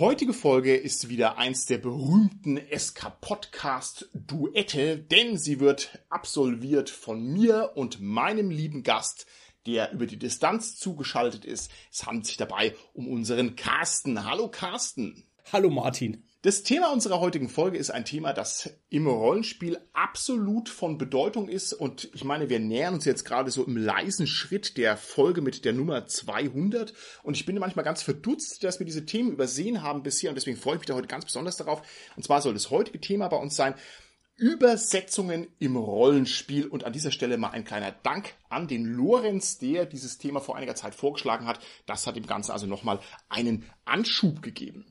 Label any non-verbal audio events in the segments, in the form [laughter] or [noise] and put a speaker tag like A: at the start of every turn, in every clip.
A: Heutige Folge ist wieder eins der berühmten SK-Podcast-Duette, denn sie wird absolviert von mir und meinem lieben Gast, der über die Distanz zugeschaltet ist. Es handelt sich dabei um unseren Carsten. Hallo Carsten.
B: Hallo Martin.
A: Das Thema unserer heutigen Folge ist ein Thema, das im Rollenspiel absolut von Bedeutung ist. Und ich meine, wir nähern uns jetzt gerade so im leisen Schritt der Folge mit der Nummer 200. Und ich bin manchmal ganz verdutzt, dass wir diese Themen übersehen haben bisher. Und deswegen freue ich mich da heute ganz besonders darauf. Und zwar soll das heutige Thema bei uns sein. Übersetzungen im Rollenspiel. Und an dieser Stelle mal ein kleiner Dank an den Lorenz, der dieses Thema vor einiger Zeit vorgeschlagen hat. Das hat dem Ganzen also nochmal einen Anschub gegeben.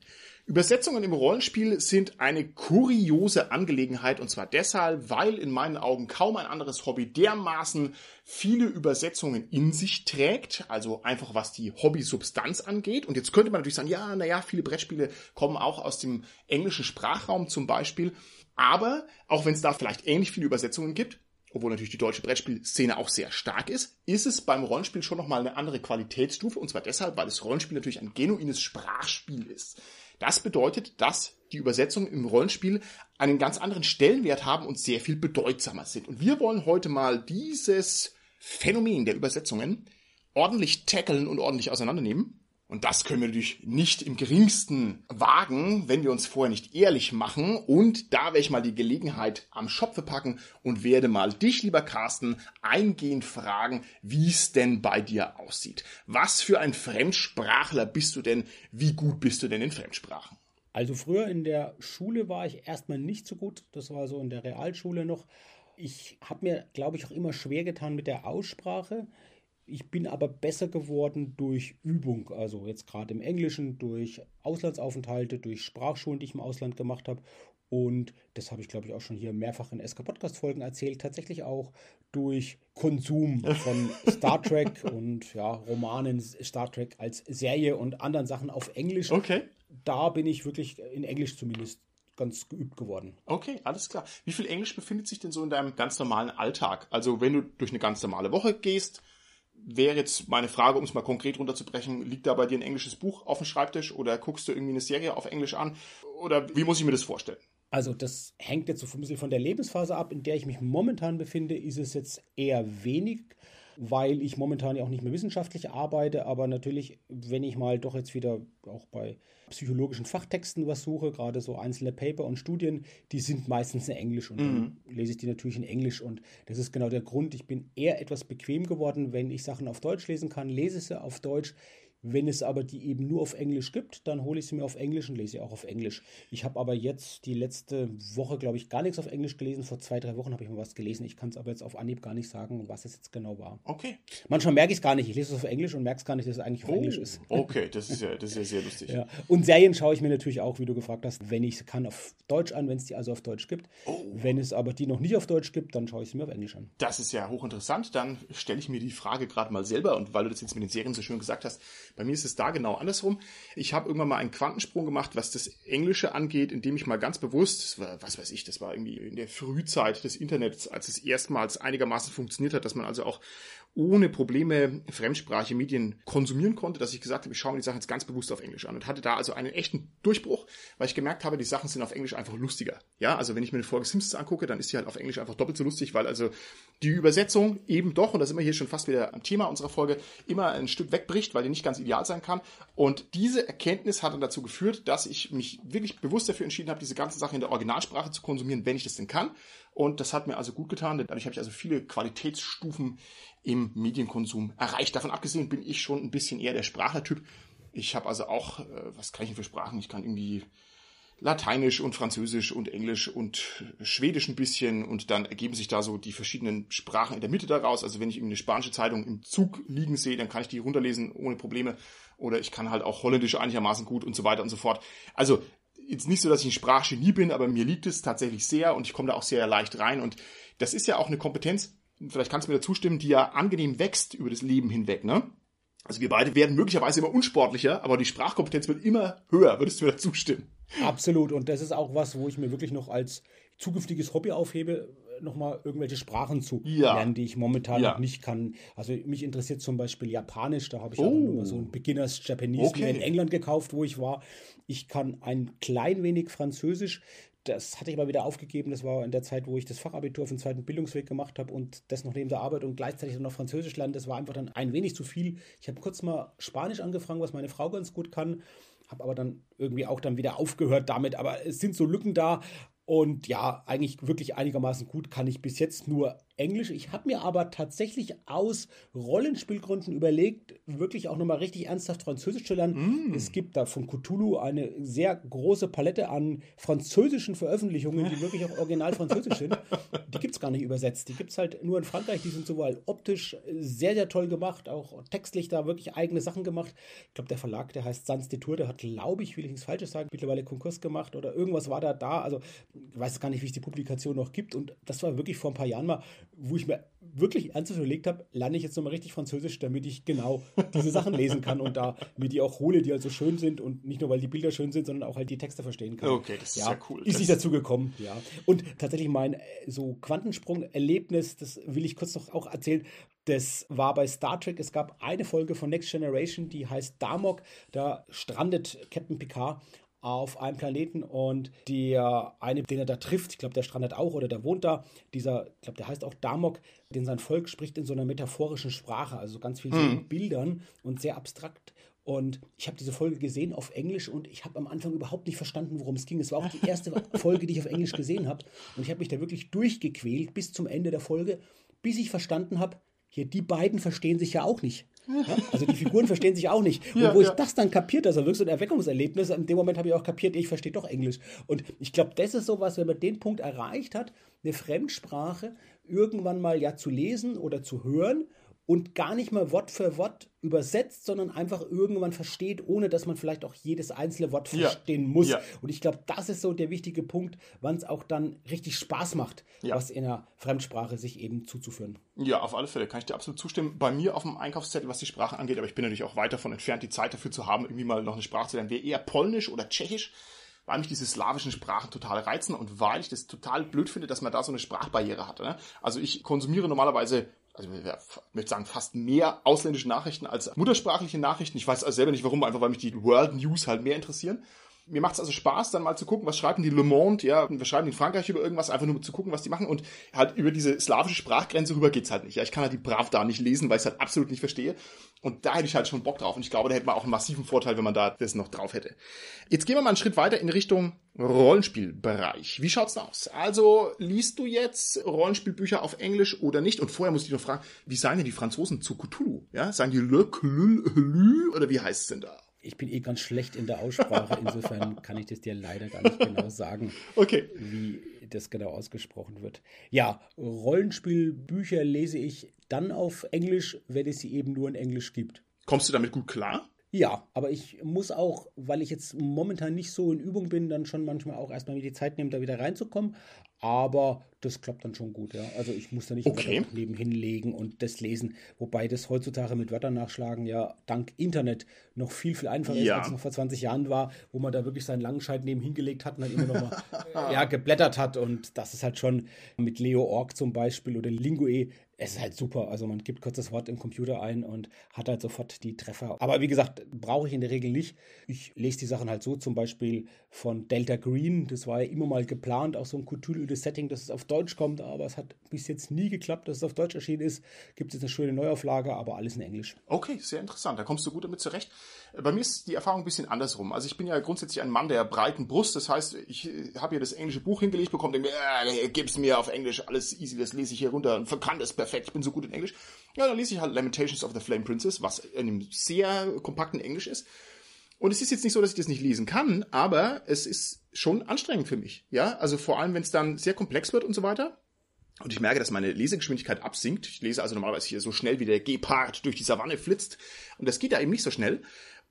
A: Übersetzungen im Rollenspiel sind eine kuriose Angelegenheit und zwar deshalb, weil in meinen Augen kaum ein anderes Hobby dermaßen viele Übersetzungen in sich trägt, also einfach was die Hobby-Substanz angeht. Und jetzt könnte man natürlich sagen, ja, naja, viele Brettspiele kommen auch aus dem englischen Sprachraum zum Beispiel. Aber auch wenn es da vielleicht ähnlich viele Übersetzungen gibt, obwohl natürlich die deutsche Brettspielszene auch sehr stark ist, ist es beim Rollenspiel schon nochmal eine andere Qualitätsstufe. Und zwar deshalb, weil das Rollenspiel natürlich ein genuines Sprachspiel ist. Das bedeutet, dass die Übersetzungen im Rollenspiel einen ganz anderen Stellenwert haben und sehr viel bedeutsamer sind. Und wir wollen heute mal dieses Phänomen der Übersetzungen ordentlich tackeln und ordentlich auseinandernehmen. Und das können wir natürlich nicht im geringsten wagen, wenn wir uns vorher nicht ehrlich machen. Und da werde ich mal die Gelegenheit am Schopfe packen und werde mal dich, lieber Carsten, eingehend fragen, wie es denn bei dir aussieht. Was für ein Fremdsprachler bist du denn? Wie gut bist du denn in Fremdsprachen?
B: Also früher in der Schule war ich erstmal nicht so gut. Das war so in der Realschule noch. Ich habe mir, glaube ich, auch immer schwer getan mit der Aussprache. Ich bin aber besser geworden durch Übung, also jetzt gerade im Englischen, durch Auslandsaufenthalte, durch Sprachschulen, die ich im Ausland gemacht habe. Und das habe ich, glaube ich, auch schon hier mehrfach in SK-Podcast-Folgen erzählt. Tatsächlich auch durch Konsum von [laughs] Star Trek und ja, Romanen, Star Trek als Serie und anderen Sachen auf Englisch.
A: Okay.
B: Da bin ich wirklich in Englisch zumindest ganz geübt geworden.
A: Okay, alles klar. Wie viel Englisch befindet sich denn so in deinem ganz normalen Alltag? Also wenn du durch eine ganz normale Woche gehst, wäre jetzt meine Frage, um es mal konkret runterzubrechen, liegt da bei dir ein englisches Buch auf dem Schreibtisch oder guckst du irgendwie eine Serie auf Englisch an? Oder wie muss ich mir das vorstellen?
B: Also das hängt jetzt so ein bisschen von der Lebensphase ab, in der ich mich momentan befinde, ist es jetzt eher wenig weil ich momentan ja auch nicht mehr wissenschaftlich arbeite, aber natürlich, wenn ich mal doch jetzt wieder auch bei psychologischen Fachtexten was suche, gerade so einzelne Paper und Studien, die sind meistens in Englisch und mhm. dann lese ich die natürlich in Englisch und das ist genau der Grund. Ich bin eher etwas bequem geworden, wenn ich Sachen auf Deutsch lesen kann, lese sie auf Deutsch. Wenn es aber die eben nur auf Englisch gibt, dann hole ich sie mir auf Englisch und lese sie auch auf Englisch. Ich habe aber jetzt die letzte Woche, glaube ich, gar nichts auf Englisch gelesen. Vor zwei, drei Wochen habe ich mal was gelesen. Ich kann es aber jetzt auf Anhieb gar nicht sagen, was es jetzt genau war.
A: Okay.
B: Manchmal merke ich es gar nicht. Ich lese es auf Englisch und merke es gar nicht, dass es eigentlich auf
A: oh,
B: Englisch ist. [laughs]
A: Okay, das ist ja, das ist ja sehr lustig.
B: ja. Und Serien schaue ich mir natürlich auch, wie du gefragt hast, wenn ich es kann, auf Deutsch an, wenn es die also auf Deutsch gibt. Oh. Wenn es aber die noch nicht auf Deutsch gibt, dann schaue ich sie mir auf Englisch an.
A: Das ist ja hochinteressant. Dann stelle ich mir die Frage gerade mal selber und weil du das jetzt mit den Serien so schön gesagt hast, bei mir ist es da genau andersrum. Ich habe irgendwann mal einen Quantensprung gemacht, was das Englische angeht, indem ich mal ganz bewusst, was weiß ich, das war irgendwie in der Frühzeit des Internets, als es erstmals einigermaßen funktioniert hat, dass man also auch ohne Probleme fremdsprachige Medien konsumieren konnte, dass ich gesagt habe, ich schaue mir die Sachen jetzt ganz bewusst auf Englisch an und hatte da also einen echten Durchbruch, weil ich gemerkt habe, die Sachen sind auf Englisch einfach lustiger. Ja, also wenn ich mir eine Folge Simpsons angucke, dann ist sie halt auf Englisch einfach doppelt so lustig, weil also die Übersetzung eben doch, und da sind wir hier schon fast wieder am Thema unserer Folge, immer ein Stück wegbricht, weil die nicht ganz ideal sein kann. Und diese Erkenntnis hat dann dazu geführt, dass ich mich wirklich bewusst dafür entschieden habe, diese ganze Sache in der Originalsprache zu konsumieren, wenn ich das denn kann. Und das hat mir also gut getan, denn dadurch habe ich also viele Qualitätsstufen im Medienkonsum erreicht. Davon abgesehen bin ich schon ein bisschen eher der Sprachlertyp. Ich habe also auch, äh, was kann ich denn für Sprachen? Ich kann irgendwie Lateinisch und Französisch und Englisch und Schwedisch ein bisschen und dann ergeben sich da so die verschiedenen Sprachen in der Mitte daraus. Also wenn ich eine spanische Zeitung im Zug liegen sehe, dann kann ich die runterlesen ohne Probleme. Oder ich kann halt auch Holländisch einigermaßen gut und so weiter und so fort. Also jetzt nicht so, dass ich ein Sprachgenie bin, aber mir liegt es tatsächlich sehr und ich komme da auch sehr leicht rein. Und das ist ja auch eine Kompetenz, vielleicht kannst du mir da zustimmen, die ja angenehm wächst über das Leben hinweg, ne? Also wir beide werden möglicherweise immer unsportlicher, aber die Sprachkompetenz wird immer höher. Würdest du mir da zustimmen?
B: Absolut. Und das ist auch was, wo ich mir wirklich noch als zukünftiges Hobby aufhebe, nochmal irgendwelche Sprachen zu ja. lernen, die ich momentan ja. noch nicht kann. Also mich interessiert zum Beispiel Japanisch, da habe ich oh. auch nur so ein Beginners Japanese okay. in England gekauft, wo ich war. Ich kann ein klein wenig Französisch. Das hatte ich aber wieder aufgegeben. Das war in der Zeit, wo ich das Fachabitur auf dem zweiten Bildungsweg gemacht habe und das noch neben der Arbeit und gleichzeitig noch Französisch lernen. Das war einfach dann ein wenig zu viel. Ich habe kurz mal Spanisch angefangen, was meine Frau ganz gut kann habe aber dann irgendwie auch dann wieder aufgehört damit. Aber es sind so Lücken da und ja, eigentlich wirklich einigermaßen gut kann ich bis jetzt nur Englisch. Ich habe mir aber tatsächlich aus Rollenspielgründen überlegt, wirklich auch nochmal richtig ernsthaft Französisch zu lernen. Mm. Es gibt da von Cthulhu eine sehr große Palette an französischen Veröffentlichungen, die wirklich auch original französisch sind. Die gibt es gar nicht übersetzt. Die gibt es halt nur in Frankreich. Die sind sowohl optisch sehr, sehr toll gemacht, auch textlich da wirklich eigene Sachen gemacht. Ich glaube, der Verlag, der heißt Sans de Tour, der hat, glaube ich, will ich nichts Falsches sagen, mittlerweile Konkurs gemacht oder irgendwas war da da. Also ich weiß gar nicht, wie es die Publikation noch gibt. Und das war wirklich vor ein paar Jahren mal wo ich mir wirklich ernsthaft überlegt habe, lerne ich jetzt nochmal richtig Französisch, damit ich genau diese Sachen lesen kann und da mir die auch hole, die halt so schön sind und nicht nur, weil die Bilder schön sind, sondern auch halt die Texte verstehen kann.
A: Okay, das ist ja, ja cool.
B: Ist nicht dazu gekommen, ja. Und tatsächlich mein äh, so Quantensprung-Erlebnis, das will ich kurz noch auch erzählen, das war bei Star Trek. Es gab eine Folge von Next Generation, die heißt Damok. Da strandet Captain Picard auf einem Planeten und der eine, den er da trifft, ich glaube, der strandet auch oder der wohnt da, dieser, ich glaube, der heißt auch Damok, den sein Volk spricht in so einer metaphorischen Sprache, also ganz viel mhm. Bildern und sehr abstrakt. Und ich habe diese Folge gesehen auf Englisch und ich habe am Anfang überhaupt nicht verstanden, worum es ging. Es war auch die erste [laughs] Folge, die ich auf Englisch gesehen habe. Und ich habe mich da wirklich durchgequält bis zum Ende der Folge, bis ich verstanden habe, hier, die beiden verstehen sich ja auch nicht. Ja? Also die Figuren verstehen sich auch nicht. Und ja, wo ja. ich das dann kapiert, das war wirklich so ein Erweckungserlebnis, in dem Moment habe ich auch kapiert, ich verstehe doch Englisch. Und ich glaube, das ist sowas, wenn man den Punkt erreicht hat, eine Fremdsprache irgendwann mal ja zu lesen oder zu hören und gar nicht mal Wort für Wort übersetzt, sondern einfach irgendwann versteht, ohne dass man vielleicht auch jedes einzelne Wort verstehen ja. muss. Ja. Und ich glaube, das ist so der wichtige Punkt, wann es auch dann richtig Spaß macht, ja. was in einer Fremdsprache sich eben zuzuführen.
A: Ja, auf alle Fälle kann ich dir absolut zustimmen. Bei mir auf dem Einkaufszettel, was die Sprache angeht, aber ich bin natürlich auch weit davon entfernt, die Zeit dafür zu haben, irgendwie mal noch eine Sprache zu lernen, wäre eher Polnisch oder Tschechisch weil mich diese slawischen Sprachen total reizen und weil ich das total blöd finde, dass man da so eine Sprachbarriere hat. Ne? Also ich konsumiere normalerweise also ich möchte sagen, fast mehr ausländische Nachrichten als muttersprachliche Nachrichten. Ich weiß also selber nicht warum, einfach weil mich die World News halt mehr interessieren. Mir macht es also Spaß, dann mal zu gucken, was schreiben die Le Monde, ja, wir schreiben in Frankreich über irgendwas, einfach nur zu gucken, was die machen. Und halt über diese slawische Sprachgrenze rüber geht's halt nicht. Ja, ich kann halt die Pravda nicht lesen, weil ich es halt absolut nicht verstehe. Und da hätte ich halt schon Bock drauf. Und ich glaube, da hätte man auch einen massiven Vorteil, wenn man da das noch drauf hätte. Jetzt gehen wir mal einen Schritt weiter in Richtung Rollenspielbereich. Wie schaut's da aus? Also, liest du jetzt Rollenspielbücher auf Englisch oder nicht? Und vorher muss ich noch fragen, wie sagen denn die Franzosen zu Cthulhu? Ja, sagen die Le Cthulhu oder wie heißt es denn da?
B: Ich bin eh ganz schlecht in der Aussprache, insofern [laughs] kann ich das dir leider gar nicht genau sagen,
A: okay.
B: wie das genau ausgesprochen wird. Ja, Rollenspielbücher lese ich dann auf Englisch, wenn es sie eben nur in Englisch gibt.
A: Kommst du damit gut klar?
B: Ja, aber ich muss auch, weil ich jetzt momentan nicht so in Übung bin, dann schon manchmal auch erstmal mir die Zeit nehmen, da wieder reinzukommen. Aber das klappt dann schon gut, ja. Also ich muss da nicht
A: okay.
B: nebenhin legen und das lesen. Wobei das heutzutage mit Wörtern nachschlagen ja dank Internet noch viel, viel einfacher ja. ist, als es noch vor 20 Jahren war, wo man da wirklich seinen Langenscheid neben hingelegt hat und dann immer noch mal [laughs] ja, geblättert hat. Und das ist halt schon mit Leo Org zum Beispiel oder Lingue es ist halt super. Also man gibt kurz das Wort im Computer ein und hat halt sofort die Treffer. Aber wie gesagt, brauche ich in der Regel nicht. Ich lese die Sachen halt so, zum Beispiel von Delta Green. Das war ja immer mal geplant, auch so ein cthulhu Setting, dass es auf Deutsch kommt, aber es hat bis jetzt nie geklappt, dass es auf Deutsch erschienen ist. Gibt es jetzt eine schöne Neuauflage, aber alles in Englisch.
A: Okay, sehr interessant. Da kommst du gut damit zurecht. Bei mir ist die Erfahrung ein bisschen andersrum. Also ich bin ja grundsätzlich ein Mann der breiten Brust. Das heißt, ich habe hier das englische Buch hingelegt bekommen, denke mir, äh, gib's mir auf Englisch, alles easy, das lese ich hier runter und kann das perfekt, ich bin so gut in Englisch. Ja, dann lese ich halt Lamentations of the Flame Princess, was in einem sehr kompakten Englisch ist. Und es ist jetzt nicht so, dass ich das nicht lesen kann, aber es ist schon anstrengend für mich. Ja, also vor allem, wenn es dann sehr komplex wird und so weiter. Und ich merke, dass meine Lesegeschwindigkeit absinkt. Ich lese also normalerweise hier so schnell wie der Gepard durch die Savanne flitzt. Und das geht da eben nicht so schnell.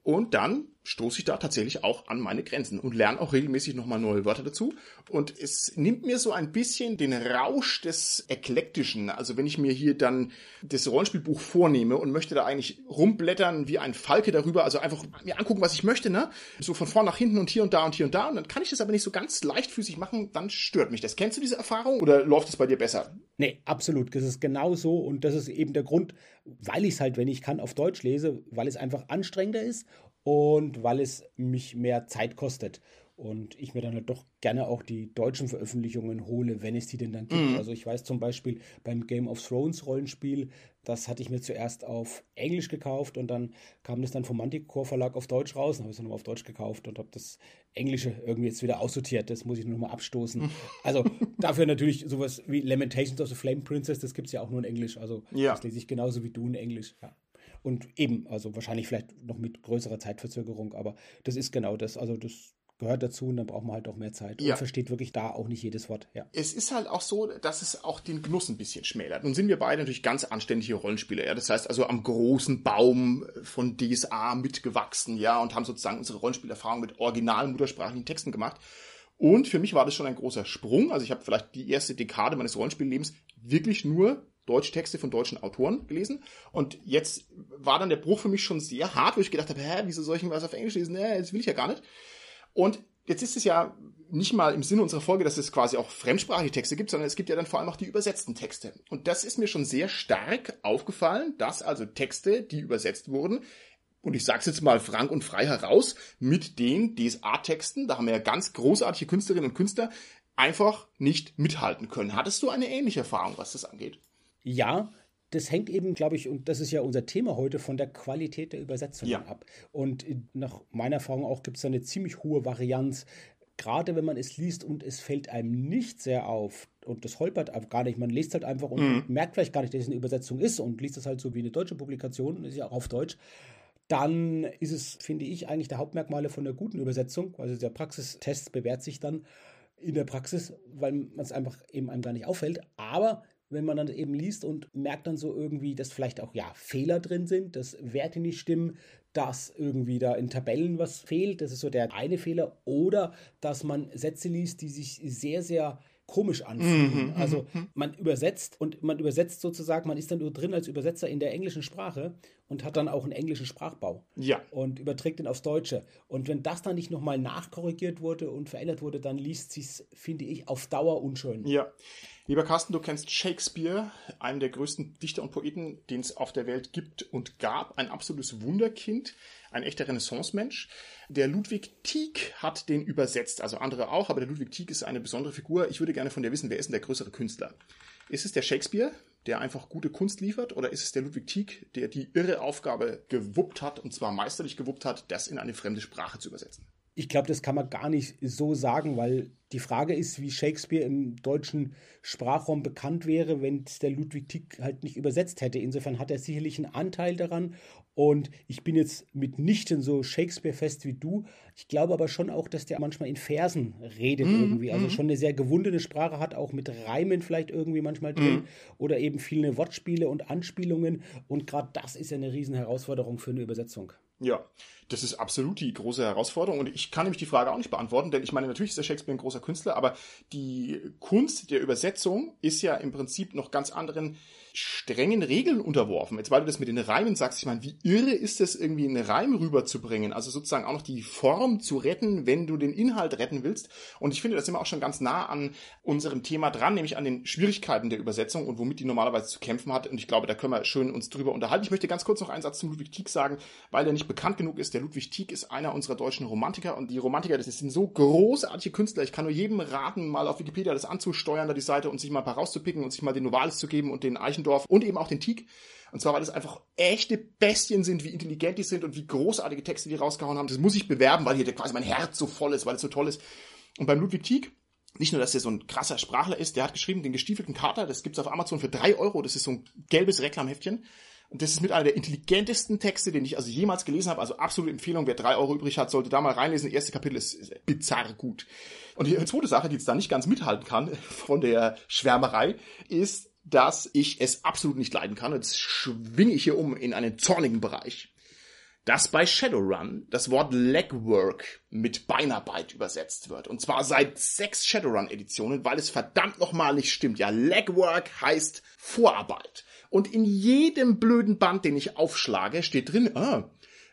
A: Und dann stoße ich da tatsächlich auch an meine Grenzen und lerne auch regelmäßig nochmal neue Wörter dazu. Und es nimmt mir so ein bisschen den Rausch des Eklektischen. Also wenn ich mir hier dann das Rollenspielbuch vornehme und möchte da eigentlich rumblättern wie ein Falke darüber, also einfach mir angucken, was ich möchte, ne? So von vorn nach hinten und hier und da und hier und da. Und dann kann ich das aber nicht so ganz leichtfüßig machen, dann stört mich das. Kennst du diese Erfahrung oder läuft es bei dir besser?
B: Nee, absolut. Das ist genau so und das ist eben der Grund, weil ich es halt, wenn ich kann, auf Deutsch lese, weil es einfach anstrengender ist und weil es mich mehr Zeit kostet. Und ich mir dann halt doch gerne auch die deutschen Veröffentlichungen hole, wenn es die denn dann gibt. Mhm. Also ich weiß zum Beispiel beim Game of Thrones Rollenspiel, das hatte ich mir zuerst auf Englisch gekauft und dann kam das dann vom Manticore Verlag auf Deutsch raus. Dann habe ich es nochmal auf Deutsch gekauft und habe das Englische irgendwie jetzt wieder aussortiert. Das muss ich nur noch mal abstoßen. [laughs] Also dafür natürlich sowas wie Lamentations of the Flame Princess, das gibt es ja auch nur in Englisch. Also ja. das lese ich genauso wie du in Englisch. Ja. Und eben, also wahrscheinlich vielleicht noch mit größerer Zeitverzögerung, aber das ist genau das. Also das gehört dazu und dann braucht man halt auch mehr Zeit. Ja. Und versteht wirklich da auch nicht jedes Wort. Ja.
A: Es ist halt auch so, dass es auch den Genuss ein bisschen schmälert. Nun sind wir beide natürlich ganz anständige Rollenspieler. Ja? Das heißt also am großen Baum von DSA mitgewachsen, ja, und haben sozusagen unsere Rollenspielerfahrung mit originalen muttersprachlichen Texten gemacht. Und für mich war das schon ein großer Sprung. Also ich habe vielleicht die erste Dekade meines Rollenspiellebens wirklich nur Deutschtexte von deutschen Autoren gelesen. Und jetzt war dann der Bruch für mich schon sehr hart, wo ich gedacht habe, hä, wieso soll ich was auf Englisch lesen? Nee, das will ich ja gar nicht. Und jetzt ist es ja nicht mal im Sinne unserer Folge, dass es quasi auch fremdsprachige Texte gibt, sondern es gibt ja dann vor allem auch die übersetzten Texte. Und das ist mir schon sehr stark aufgefallen, dass also Texte, die übersetzt wurden, und ich sage es jetzt mal frank und frei heraus, mit den DSA-Texten, da haben wir ja ganz großartige Künstlerinnen und Künstler, einfach nicht mithalten können. Hattest du eine ähnliche Erfahrung, was das angeht?
B: Ja, das hängt eben, glaube ich, und das ist ja unser Thema heute, von der Qualität der Übersetzung ja. ab. Und nach meiner Erfahrung auch gibt es da eine ziemlich hohe Varianz. Gerade wenn man es liest und es fällt einem nicht sehr auf und das holpert gar nicht, man liest halt einfach und mhm. merkt vielleicht gar nicht, dass es eine Übersetzung ist und liest es halt so wie eine deutsche Publikation, ist ja auch auf Deutsch dann ist es, finde ich, eigentlich der Hauptmerkmale von einer guten Übersetzung. Also der Praxistest bewährt sich dann in der Praxis, weil man es einfach eben einem gar nicht auffällt. Aber wenn man dann eben liest und merkt dann so irgendwie, dass vielleicht auch ja Fehler drin sind, dass Werte nicht stimmen, dass irgendwie da in Tabellen was fehlt, das ist so der eine Fehler, oder dass man Sätze liest, die sich sehr, sehr komisch anfühlen. Mhm, also mhm, mhm. man übersetzt und man übersetzt sozusagen, man ist dann nur drin als Übersetzer in der englischen Sprache und hat dann auch einen englischen Sprachbau.
A: Ja.
B: Und überträgt den aufs Deutsche. Und wenn das dann nicht nochmal nachkorrigiert wurde und verändert wurde, dann liest sich finde ich, auf Dauer unschön.
A: Ja. Lieber Carsten, du kennst Shakespeare, einen der größten Dichter und Poeten, den es auf der Welt gibt und gab, ein absolutes Wunderkind, ein echter Renaissance-Mensch. Der Ludwig Tieck hat den übersetzt, also andere auch, aber der Ludwig Tieck ist eine besondere Figur. Ich würde gerne von dir wissen, wer ist denn der größere Künstler? Ist es der Shakespeare, der einfach gute Kunst liefert, oder ist es der Ludwig Tieck, der die irre Aufgabe gewuppt hat, und zwar meisterlich gewuppt hat, das in eine fremde Sprache zu übersetzen?
B: Ich glaube, das kann man gar nicht so sagen, weil die Frage ist, wie Shakespeare im deutschen Sprachraum bekannt wäre, wenn es der Ludwig Tick halt nicht übersetzt hätte. Insofern hat er sicherlich einen Anteil daran. Und ich bin jetzt mitnichten so Shakespeare-fest wie du. Ich glaube aber schon auch, dass der manchmal in Versen redet mm, irgendwie. Also mm. schon eine sehr gewundene Sprache hat, auch mit Reimen vielleicht irgendwie manchmal drin. Mm. Oder eben viele Wortspiele und Anspielungen. Und gerade das ist ja eine riesen Herausforderung für eine Übersetzung.
A: Ja, das ist absolut die große Herausforderung. Und ich kann nämlich die Frage auch nicht beantworten, denn ich meine, natürlich ist der Shakespeare ein großer Künstler, aber die Kunst der Übersetzung ist ja im Prinzip noch ganz anderen strengen Regeln unterworfen. Jetzt, weil du das mit den Reimen sagst, ich meine, wie irre ist es, irgendwie einen Reim rüberzubringen? Also sozusagen auch noch die Form zu retten, wenn du den Inhalt retten willst. Und ich finde, das sind wir auch schon ganz nah an unserem Thema dran, nämlich an den Schwierigkeiten der Übersetzung und womit die normalerweise zu kämpfen hat. Und ich glaube, da können wir schön uns drüber unterhalten. Ich möchte ganz kurz noch einen Satz zum Ludwig Tieck sagen, weil er nicht bekannt genug ist. Der Ludwig Tieck ist einer unserer deutschen Romantiker und die Romantiker, das sind so großartige Künstler. Ich kann nur jedem raten, mal auf Wikipedia das anzusteuern, da die Seite und sich mal ein paar rauszupicken und sich mal den Novalis zu geben und den Eichendorff Eichendorff und eben auch den Tieg. Und zwar, weil das einfach echte Bestien sind, wie intelligent die sind und wie großartige Texte die rausgehauen haben. Das muss ich bewerben, weil hier quasi mein Herz so voll ist, weil es so toll ist. Und beim Ludwig Tieck, nicht nur, dass er so ein krasser Sprachler ist, der hat geschrieben, den gestiefelten Kater, das gibt's auf Amazon für drei Euro, das ist so ein gelbes Reklamheftchen. Und das ist mit einer der intelligentesten Texte, den ich also jemals gelesen habe. Also absolute Empfehlung. Wer drei Euro übrig hat, sollte da mal reinlesen. Das erste Kapitel ist bizarr gut. Und die zweite Sache, die jetzt da nicht ganz mithalten kann [laughs] von der Schwärmerei, ist, dass ich es absolut nicht leiden kann. Jetzt schwinge ich hier um in einen zornigen Bereich. dass bei Shadowrun das Wort Legwork mit Beinarbeit übersetzt wird. Und zwar seit sechs Shadowrun-Editionen, weil es verdammt nochmal nicht stimmt. Ja, Legwork heißt Vorarbeit. Und in jedem blöden Band, den ich aufschlage, steht drin, ah,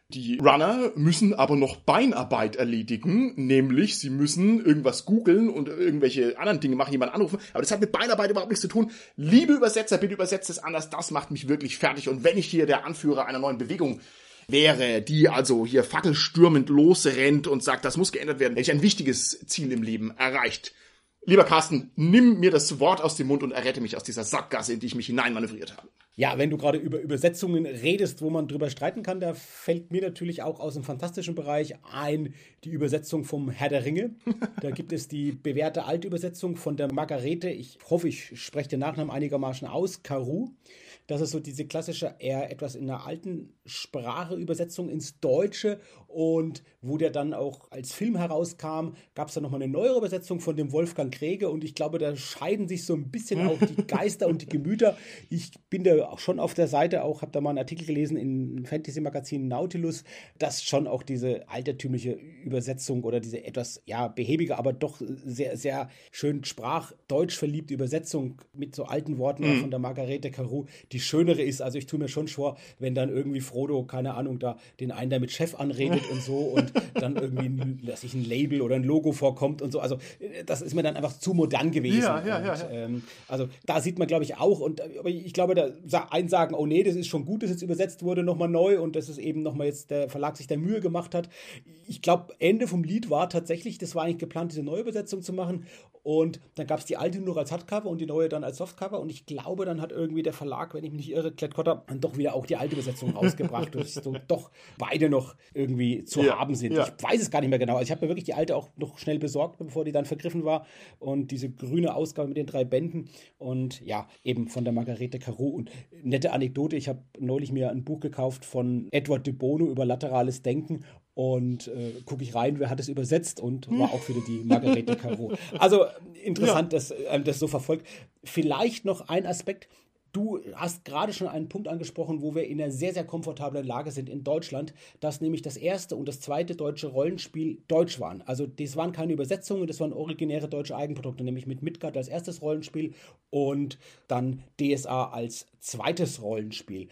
A: die Runner müssen aber noch Beinarbeit erledigen, nämlich sie müssen irgendwas googeln und irgendwelche anderen Dinge machen, jemanden anrufen. Aber das hat mit Beinarbeit überhaupt nichts zu tun. Liebe Übersetzer, bitte übersetzt es anders. Das macht mich wirklich fertig. Und wenn ich hier der Anführer einer neuen Bewegung wäre, die also hier fackelstürmend losrennt und sagt, das muss geändert werden, hätte ich ein wichtiges Ziel im Leben erreicht. Lieber Carsten, nimm mir das Wort aus dem Mund und errette mich aus dieser Sackgasse, in die ich mich hineinmanövriert habe.
B: Ja, wenn du gerade über Übersetzungen redest, wo man drüber streiten kann, da fällt mir natürlich auch aus dem fantastischen Bereich ein die Übersetzung vom Herr der Ringe. [laughs] Da gibt es die bewährte Altübersetzung von der Margarete, ich hoffe, ich spreche den Nachnamen einigermaßen aus, Caru. Das ist so diese klassische, eher etwas in der alten Sprache Übersetzung ins Deutsche und wo der dann auch als Film herauskam, gab es dann nochmal eine neue Übersetzung von dem Wolfgang Kräge und ich glaube, da scheiden sich so ein bisschen auch die [laughs] Geister und die Gemüter. Ich bin da auch schon auf der Seite, auch habe da mal einen Artikel gelesen in Fantasy-Magazin Nautilus, dass schon auch diese altertümliche Übersetzung oder diese etwas, ja, behäbige, aber doch sehr, sehr schön sprachdeutsch verliebte Übersetzung mit so alten Worten mhm. von der Margarete Caru, die schönere ist. Also ich tue mir schon vor, wenn dann irgendwie Frodo, keine Ahnung, da den einen da mit Chef anredet und so und [laughs] dann irgendwie, dass sich ein Label oder ein Logo vorkommt und so. Also das ist mir dann einfach zu modern gewesen. Ja, ja, ja, ja. ähm, also da sieht man, glaube ich, auch, und aber ich glaube, da einen sagen, oh nee, das ist schon gut, dass jetzt übersetzt wurde, nochmal neu und dass es eben nochmal jetzt der Verlag sich der Mühe gemacht hat. Ich glaube, Ende vom Lied war tatsächlich, das war eigentlich geplant, diese Neuübersetzung zu machen und dann gab es die alte nur als Hardcover und die neue dann als Softcover. Und ich glaube, dann hat irgendwie der Verlag, wenn ich mich nicht irre, Klett-Cotta, doch wieder auch die alte Übersetzung rausgebracht, dass so [laughs] doch beide noch irgendwie zu ja, haben sind. Ja. Ich weiß es gar nicht mehr genau. Also ich habe mir wirklich die alte auch noch schnell besorgt, bevor die dann vergriffen war. Und diese grüne Ausgabe mit den drei Bänden. Und ja, eben von der Margarete Caro. Und nette Anekdote, ich habe neulich mir ein Buch gekauft von Edward de Bono über laterales Denken und äh, gucke ich rein, wer hat es übersetzt und war auch wieder die Margarete Caro. Also [laughs] interessant, ja. dass ähm, das so verfolgt. Vielleicht noch ein Aspekt. Du hast gerade schon einen Punkt angesprochen, wo wir in einer sehr, sehr komfortablen Lage sind in Deutschland, dass nämlich das erste und das zweite deutsche Rollenspiel deutsch waren. Also das waren keine Übersetzungen, das waren originäre deutsche Eigenprodukte, nämlich mit Midgard als erstes Rollenspiel und dann DSA als zweites Rollenspiel.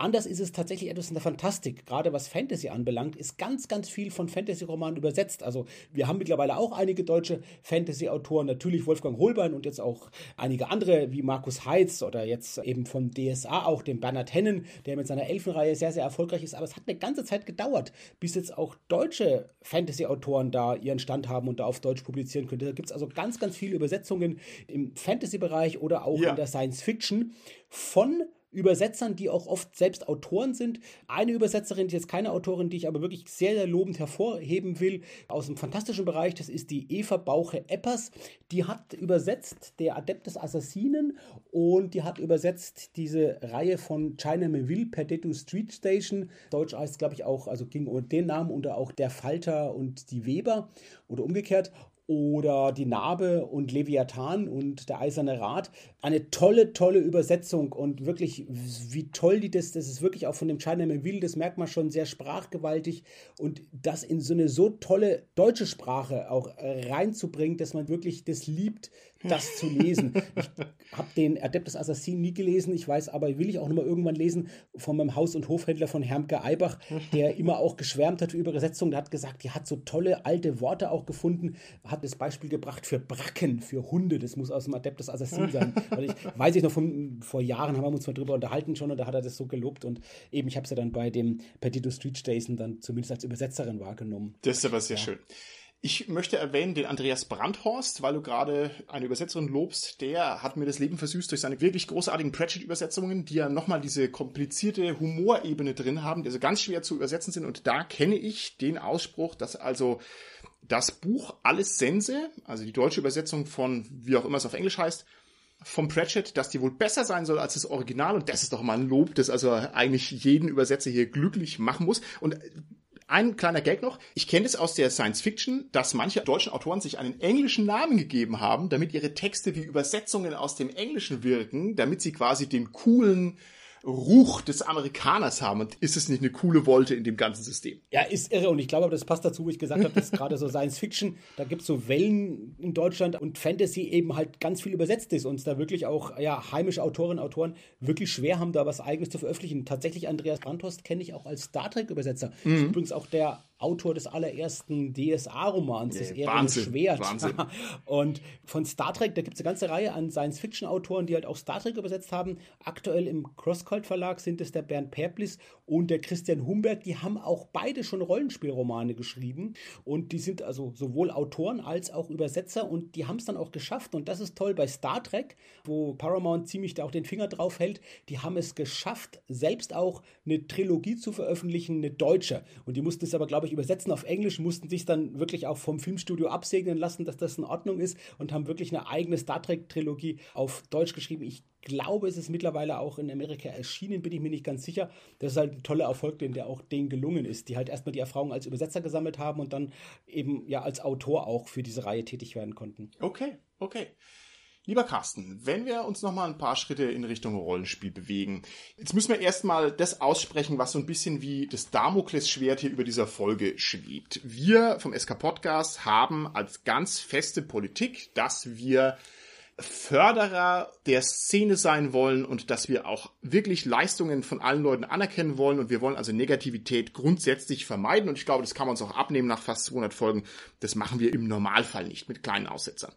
B: Anders ist es tatsächlich etwas in der Fantastik. Gerade was Fantasy anbelangt, ist ganz, ganz viel von Fantasy-Romanen übersetzt. Also wir haben mittlerweile auch einige deutsche Fantasy-Autoren, natürlich Wolfgang Holbein und jetzt auch einige andere wie Markus Heitz oder jetzt eben von DSA auch den Bernhard Hennen, der mit seiner Elfenreihe sehr, sehr erfolgreich ist. Aber es hat eine ganze Zeit gedauert, bis jetzt auch deutsche Fantasy-Autoren da ihren Stand haben und da auf Deutsch publizieren können. Da gibt es also ganz, ganz viele Übersetzungen im Fantasy-Bereich oder auch ja. in der Science-Fiction von Übersetzern, die auch oft selbst Autoren sind. Eine Übersetzerin, die jetzt keine Autorin, die ich aber wirklich sehr, sehr lobend hervorheben will, aus dem fantastischen Bereich, das ist die Eva Bauche-Eppers. Die hat übersetzt Der Adept des Assassinen und die hat übersetzt diese Reihe von China Melville, Perdetu Street Station. Deutsch heißt, glaube ich, auch, also ging um den Namen und auch Der Falter und die Weber oder umgekehrt oder Die Narbe und Leviathan und der Eiserne Rat. Eine tolle, tolle Übersetzung und wirklich, wie toll die das, das ist wirklich auch von dem China Melville, das merkt man schon sehr sprachgewaltig und das in so eine so tolle deutsche Sprache auch reinzubringen, dass man wirklich das liebt, das zu lesen. [laughs] Ich habe den Adept des Assassinen nie gelesen, ich weiß aber, will ich auch noch mal irgendwann lesen, von meinem Haus- und Hofhändler von Hermke Eibach, der immer auch geschwärmt hat über Übersetzungen. Der hat gesagt, die hat so tolle alte Worte auch gefunden, hat das Beispiel gebracht für Bracken, für Hunde. Das muss aus dem Adept des Assassinen sein. Weil ich [laughs] weiß ich noch von vor Jahren haben wir uns mal drüber unterhalten schon und da hat er das so gelobt und eben ich habe es ja dann bei dem Petito Street Station dann zumindest als Übersetzerin wahrgenommen.
A: Das ist aber sehr ja. schön. Ich möchte erwähnen den Andreas Brandhorst, weil du gerade eine Übersetzerin lobst. Der hat mir das Leben versüßt durch seine wirklich großartigen Pratchett-Übersetzungen, die ja nochmal diese komplizierte Humorebene drin haben, die so ganz schwer zu übersetzen sind. Und da kenne ich den Ausspruch, dass also das Buch Alles Sense, also die deutsche Übersetzung von, wie auch immer es auf Englisch heißt, vom Pratchett, dass die wohl besser sein soll als das Original und das ist doch mal ein Lob, das also eigentlich jeden Übersetzer hier glücklich machen muss. Und ein kleiner Gag noch. Ich kenne es aus der Science Fiction, dass manche deutschen Autoren sich einen englischen Namen gegeben haben, damit ihre Texte wie Übersetzungen aus dem Englischen wirken, damit sie quasi den coolen Ruch des Amerikaners haben. Und ist es nicht eine coole Wolte in dem ganzen System?
B: Ja, ist irre. Und ich glaube, das passt dazu, wo ich gesagt habe, das ist gerade so Science Fiction. Da gibt es so Wellen in Deutschland und Fantasy eben halt ganz viel übersetzt ist und da wirklich auch ja, heimische Autorinnen und Autoren wirklich schwer haben, da was Eigenes zu veröffentlichen. Tatsächlich Andreas Brandhorst kenne ich auch als Star Trek-Übersetzer. Mhm. Übrigens auch der Autor des allerersten DSA-Romans, des
A: yeah, Wahnsinn, Schwert.
B: Wahnsinn. [laughs] Und von Star Trek, da gibt es eine ganze Reihe an Science-Fiction-Autoren, die halt auch Star Trek übersetzt haben. Aktuell im Crosscult Verlag sind es der Bernd Perblis und der Christian Humberg. Die haben auch beide schon Rollenspielromane geschrieben. Und die sind also sowohl Autoren als auch Übersetzer und die haben es dann auch geschafft. Und das ist toll bei Star Trek, wo Paramount ziemlich da auch den Finger drauf hält. Die haben es geschafft, selbst auch eine Trilogie zu veröffentlichen, eine deutsche. Und die mussten es aber, glaube ich, ich, übersetzen auf Englisch, mussten sich dann wirklich auch vom Filmstudio absegnen lassen, dass das in Ordnung ist und haben wirklich eine eigene Star Trek-Trilogie auf Deutsch geschrieben. Ich glaube, es ist mittlerweile auch in Amerika erschienen, bin ich mir nicht ganz sicher. Das ist halt ein toller Erfolg, den der auch denen gelungen ist, die halt erstmal die Erfahrung als Übersetzer gesammelt haben und dann eben ja als Autor auch für diese Reihe tätig werden konnten.
A: Okay, okay. Lieber Carsten, wenn wir uns noch mal ein paar Schritte in Richtung Rollenspiel bewegen, jetzt müssen wir erstmal das aussprechen, was so ein bisschen wie das Damoklesschwert hier über dieser Folge schwebt. Wir vom SK Podcast haben als ganz feste Politik, dass wir Förderer der Szene sein wollen und dass wir auch wirklich Leistungen von allen Leuten anerkennen wollen und wir wollen also Negativität grundsätzlich vermeiden und ich glaube, das kann man uns auch abnehmen nach fast 200 Folgen. Das machen wir im Normalfall nicht mit kleinen Aussetzern.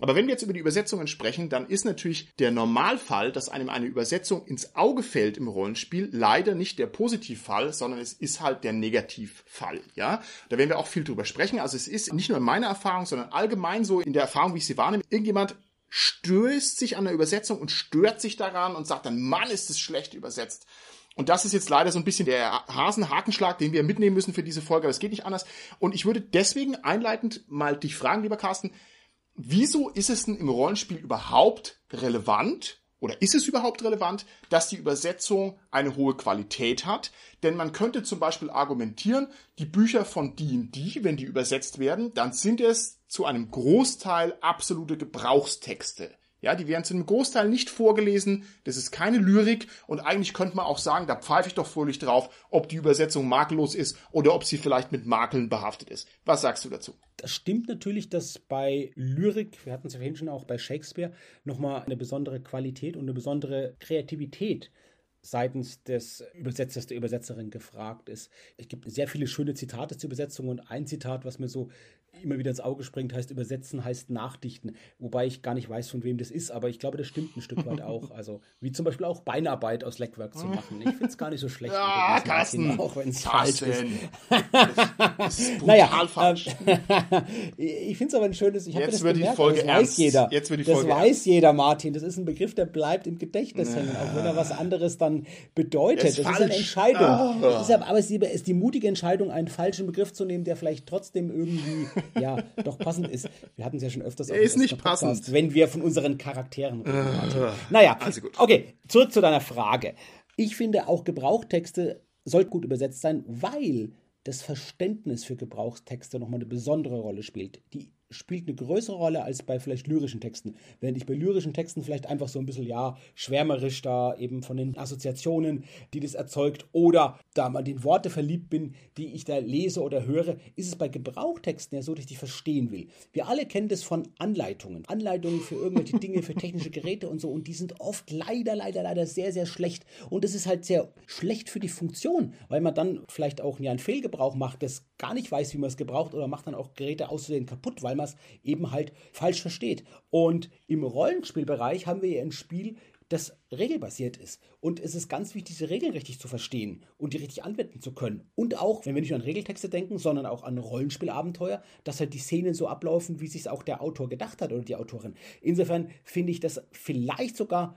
A: Aber wenn wir jetzt über die Übersetzungen sprechen, dann ist natürlich der Normalfall, dass einem eine Übersetzung ins Auge fällt im Rollenspiel, leider nicht der Positivfall, sondern es ist halt der Negativfall, ja. Da werden wir auch viel drüber sprechen. Also es ist nicht nur in meiner Erfahrung, sondern allgemein so in der Erfahrung, wie ich sie wahrnehme. Irgendjemand stößt sich an der Übersetzung und stört sich daran und sagt dann, Mann, ist es schlecht übersetzt. Und das ist jetzt leider so ein bisschen der Hasenhakenschlag, den wir mitnehmen müssen für diese Folge, aber es geht nicht anders. Und ich würde deswegen einleitend mal dich fragen, lieber Carsten, wieso ist es denn im Rollenspiel überhaupt relevant oder ist es überhaupt relevant, dass die Übersetzung eine hohe Qualität hat? Denn man könnte zum Beispiel argumentieren, die Bücher von D&D, wenn die übersetzt werden, dann sind es zu einem Großteil absolute Gebrauchstexte. Ja, die werden zu einem Großteil nicht vorgelesen. Das ist keine Lyrik. Und eigentlich könnte man auch sagen, da pfeife ich doch fröhlich drauf, ob die Übersetzung makellos ist oder ob sie vielleicht mit Makeln behaftet ist. Was sagst du dazu?
B: Das stimmt natürlich, dass bei Lyrik, wir hatten es ja vorhin schon auch bei Shakespeare, nochmal eine besondere Qualität und eine besondere Kreativität seitens des Übersetzers, der Übersetzerin gefragt ist. Es gibt sehr viele schöne Zitate zur Übersetzung und ein Zitat, was mir so immer wieder ins Auge springt, heißt übersetzen, heißt nachdichten. Wobei ich gar nicht weiß, von wem das ist, aber ich glaube, das stimmt ein Stück weit auch. Also, wie zum Beispiel auch Beinarbeit aus Leckwerk zu machen. Ich finde es gar nicht so schlecht.
A: Ja, Carsten, auch wenn es falsch ist.
B: Das ist [laughs] naja, falsch. [laughs] ich finde es aber ein schönes, ich habe das
A: wird
B: gemerkt,
A: die Folge
B: das
A: ernst.
B: weiß jeder.
A: Jetzt wird die
B: Folge
A: das
B: weiß ernst. jeder, Martin. Das ist ein Begriff, der bleibt im Gedächtnis hängen, auch wenn er was anderes dann bedeutet. Das ist, das ist eine Entscheidung. Oh. Ist aber, aber es ist die mutige Entscheidung, einen falschen Begriff zu nehmen, der vielleicht trotzdem irgendwie, ja, doch passend ist. Wir hatten es ja schon öfters.
A: Er ist nicht Podcast, passend.
B: Wenn wir von unseren Charakteren reden. Uh, naja, also gut. okay, zurück zu deiner Frage. Ich finde, auch Gebrauchtexte sollten gut übersetzt sein, weil das Verständnis für Gebrauchstexte nochmal eine besondere Rolle spielt. Die spielt eine größere Rolle als bei vielleicht lyrischen Texten. Während ich bei lyrischen Texten vielleicht einfach so ein bisschen, ja, schwärmerisch da eben von den Assoziationen, die das erzeugt, oder da mal den Worte verliebt bin, die ich da lese oder höre, ist es bei Gebrauchtexten ja so, dass ich die verstehen will. Wir alle kennen das von Anleitungen. Anleitungen für irgendwelche Dinge, für technische Geräte und so, und die sind oft leider, leider, leider sehr, sehr schlecht. Und das ist halt sehr schlecht für die Funktion, weil man dann vielleicht auch ja, einen Fehlgebrauch macht, das gar nicht weiß, wie man es gebraucht, oder macht dann auch Geräte auszusehen kaputt, weil man es eben halt falsch versteht. Und im Rollenspielbereich haben wir ja ein Spiel, das regelbasiert ist. Und es ist ganz wichtig, diese Regeln richtig zu verstehen und die richtig anwenden zu können. Und auch, wenn wir nicht nur an Regeltexte denken, sondern auch an Rollenspielabenteuer, dass halt die Szenen so ablaufen, wie sich auch der Autor gedacht hat oder die Autorin. Insofern finde ich das vielleicht sogar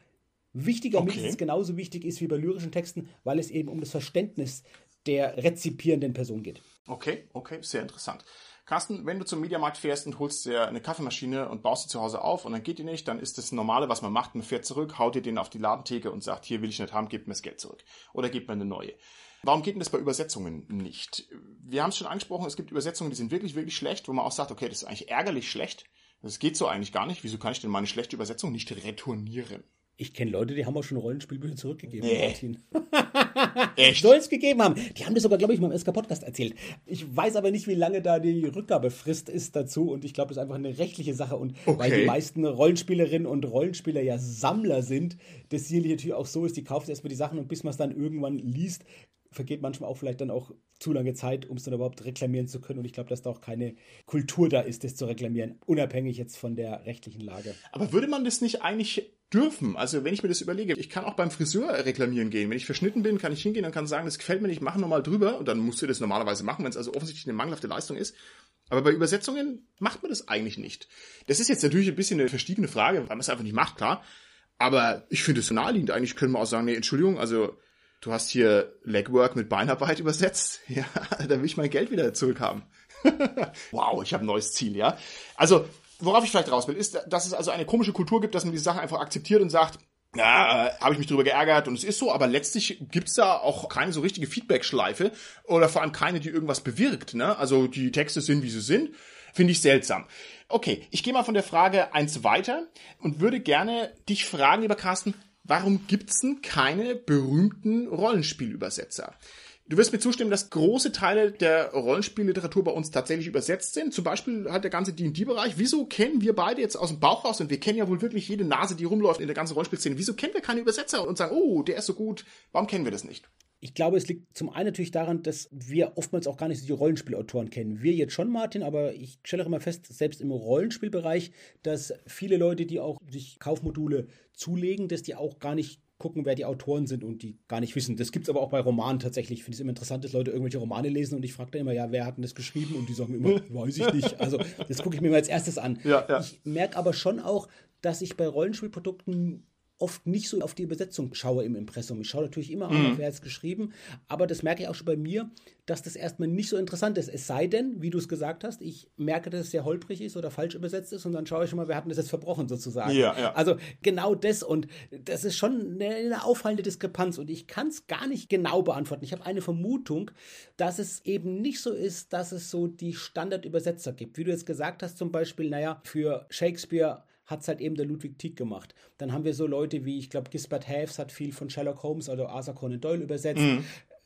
B: wichtiger, okay. mindestens genauso wichtig ist wie bei lyrischen Texten, weil es eben um das Verständnis der rezipierenden Person geht.
A: Okay, okay, sehr interessant. Carsten, wenn du zum Mediamarkt fährst und holst dir eine Kaffeemaschine und baust sie zu Hause auf und dann geht die nicht, dann ist das Normale, was man macht. Man fährt zurück, haut dir den auf die Ladentheke und sagt, hier will ich nicht haben, gib mir das Geld zurück. Oder gib mir eine neue. Warum geht denn das bei Übersetzungen nicht? Wir haben es schon angesprochen, es gibt Übersetzungen, die sind wirklich, wirklich schlecht, wo man auch sagt, okay, das ist eigentlich ärgerlich schlecht. Das geht so eigentlich gar nicht. Wieso kann ich denn meine schlechte Übersetzung nicht retournieren?
B: Ich kenne Leute, die haben auch schon Rollenspielbücher zurückgegeben,
A: Nee.
B: Martin. [laughs]
A: Echt?
B: Es gegeben haben. Die haben das sogar, glaube ich, mal im SK-Podcast erzählt. Ich weiß aber nicht, wie lange da die Rückgabefrist ist dazu und ich glaube, das ist einfach eine rechtliche Sache und weil
A: Okay.
B: die meisten Rollenspielerinnen und Rollenspieler ja Sammler sind, das sicherlich natürlich auch so ist, die kaufen erstmal die Sachen und bis man es dann irgendwann liest, vergeht manchmal auch vielleicht dann auch zu lange Zeit, um es dann überhaupt reklamieren zu können und ich glaube, dass da auch keine Kultur da ist, das zu reklamieren, unabhängig jetzt von der rechtlichen Lage.
A: Aber würde man das nicht eigentlich dürfen? Also wenn ich mir das überlege, ich kann auch beim Friseur reklamieren gehen. Wenn ich verschnitten bin, kann ich hingehen und kann sagen, das gefällt mir nicht, mach nochmal drüber. Und dann musst du das normalerweise machen, wenn es also offensichtlich eine mangelhafte Leistung ist. Aber bei Übersetzungen macht man das eigentlich nicht. Das ist jetzt natürlich ein bisschen eine verstiegene Frage, weil man es einfach nicht macht, klar. Aber ich finde es so naheliegend. Eigentlich können wir auch sagen, nee, Entschuldigung, also du hast hier Legwork mit Beinarbeit übersetzt. [laughs] Ja, da will ich mein Geld wieder zurückhaben. [laughs] wow, ich habe ein neues Ziel, ja. Also, worauf ich vielleicht raus will, ist, dass es also eine komische Kultur gibt, dass man die Sache einfach akzeptiert und sagt, ja, äh, habe ich mich drüber geärgert und es ist so, aber letztlich gibt's da auch keine so richtige Feedback-Schleife oder vor allem keine, die irgendwas bewirkt. Ne? Also die Texte sind, wie sie sind. Finde ich seltsam. Okay, ich gehe mal von der Frage eins weiter und würde gerne dich fragen, lieber Carsten, warum gibt's denn keine berühmten Rollenspielübersetzer? Du wirst mir zustimmen, dass große Teile der Rollenspielliteratur bei uns tatsächlich übersetzt sind. Zum Beispiel halt der ganze D&D-Bereich. Wieso kennen wir beide jetzt aus dem Bauch raus und wir kennen ja wohl wirklich jede Nase, die rumläuft in der ganzen Rollenspielszene. Wieso kennen wir keine Übersetzer und sagen, oh, der ist so gut. Warum kennen wir das nicht?
B: Ich glaube, es liegt zum einen natürlich daran, dass wir oftmals auch gar nicht so die Rollenspielautoren kennen. Wir jetzt schon, Martin, aber ich stelle auch immer fest, selbst im Rollenspielbereich, dass viele Leute, die auch sich Kaufmodule zulegen, dass die auch gar nicht gucken, wer die Autoren sind und die gar nicht wissen. Das gibt es aber auch bei Romanen tatsächlich. Ich finde es immer interessant, dass Leute irgendwelche Romane lesen und ich frage dann immer, ja, wer hat denn das geschrieben? Und die sagen immer, [laughs] weiß ich nicht. Also das gucke ich mir mal als erstes an.
A: Ja, ja.
B: Ich merke aber schon auch, dass ich bei Rollenspielprodukten oft nicht so auf die Übersetzung schaue im Impressum. Ich schaue natürlich immer an, wer hat es geschrieben, aber das merke ich auch schon bei mir, dass das erstmal nicht so interessant ist. Es sei denn, wie du es gesagt hast, ich merke, dass es sehr holprig ist oder falsch übersetzt ist und dann schaue ich schon mal, wer hat denn das jetzt verbrochen sozusagen.
A: Ja, ja.
B: Also genau das und das ist schon eine, eine auffallende Diskrepanz und ich kann es gar nicht genau beantworten. Ich habe eine Vermutung, dass es eben nicht so ist, dass es so die Standardübersetzer gibt. Wie du jetzt gesagt hast, zum Beispiel, naja, für Shakespeare hat es halt eben der Ludwig Tieck gemacht. Dann haben wir so Leute wie, ich glaube, Gisbert Haves hat viel von Sherlock Holmes, also Arthur Conan Doyle übersetzt.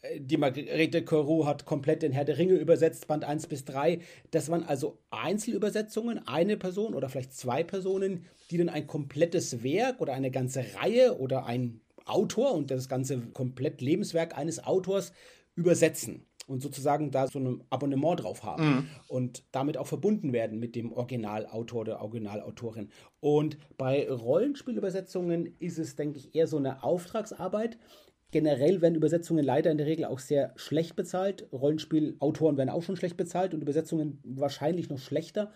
B: Äh, Die Margarete Carew hat komplett den Herr der Ringe übersetzt, Band 1 bis 3. Das waren also Einzelübersetzungen, eine Person oder vielleicht zwei Personen, die dann ein komplettes Werk oder eine ganze Reihe oder ein Autor und das ganze komplett Lebenswerk eines Autors übersetzen und sozusagen da so ein Abonnement drauf haben und damit auch verbunden werden mit dem Originalautor oder Originalautorin. Und bei Rollenspielübersetzungen ist es, denke ich, eher so eine Auftragsarbeit. Generell werden Übersetzungen leider in der Regel auch sehr schlecht bezahlt. Rollenspielautoren werden auch schon schlecht bezahlt und Übersetzungen wahrscheinlich noch schlechter.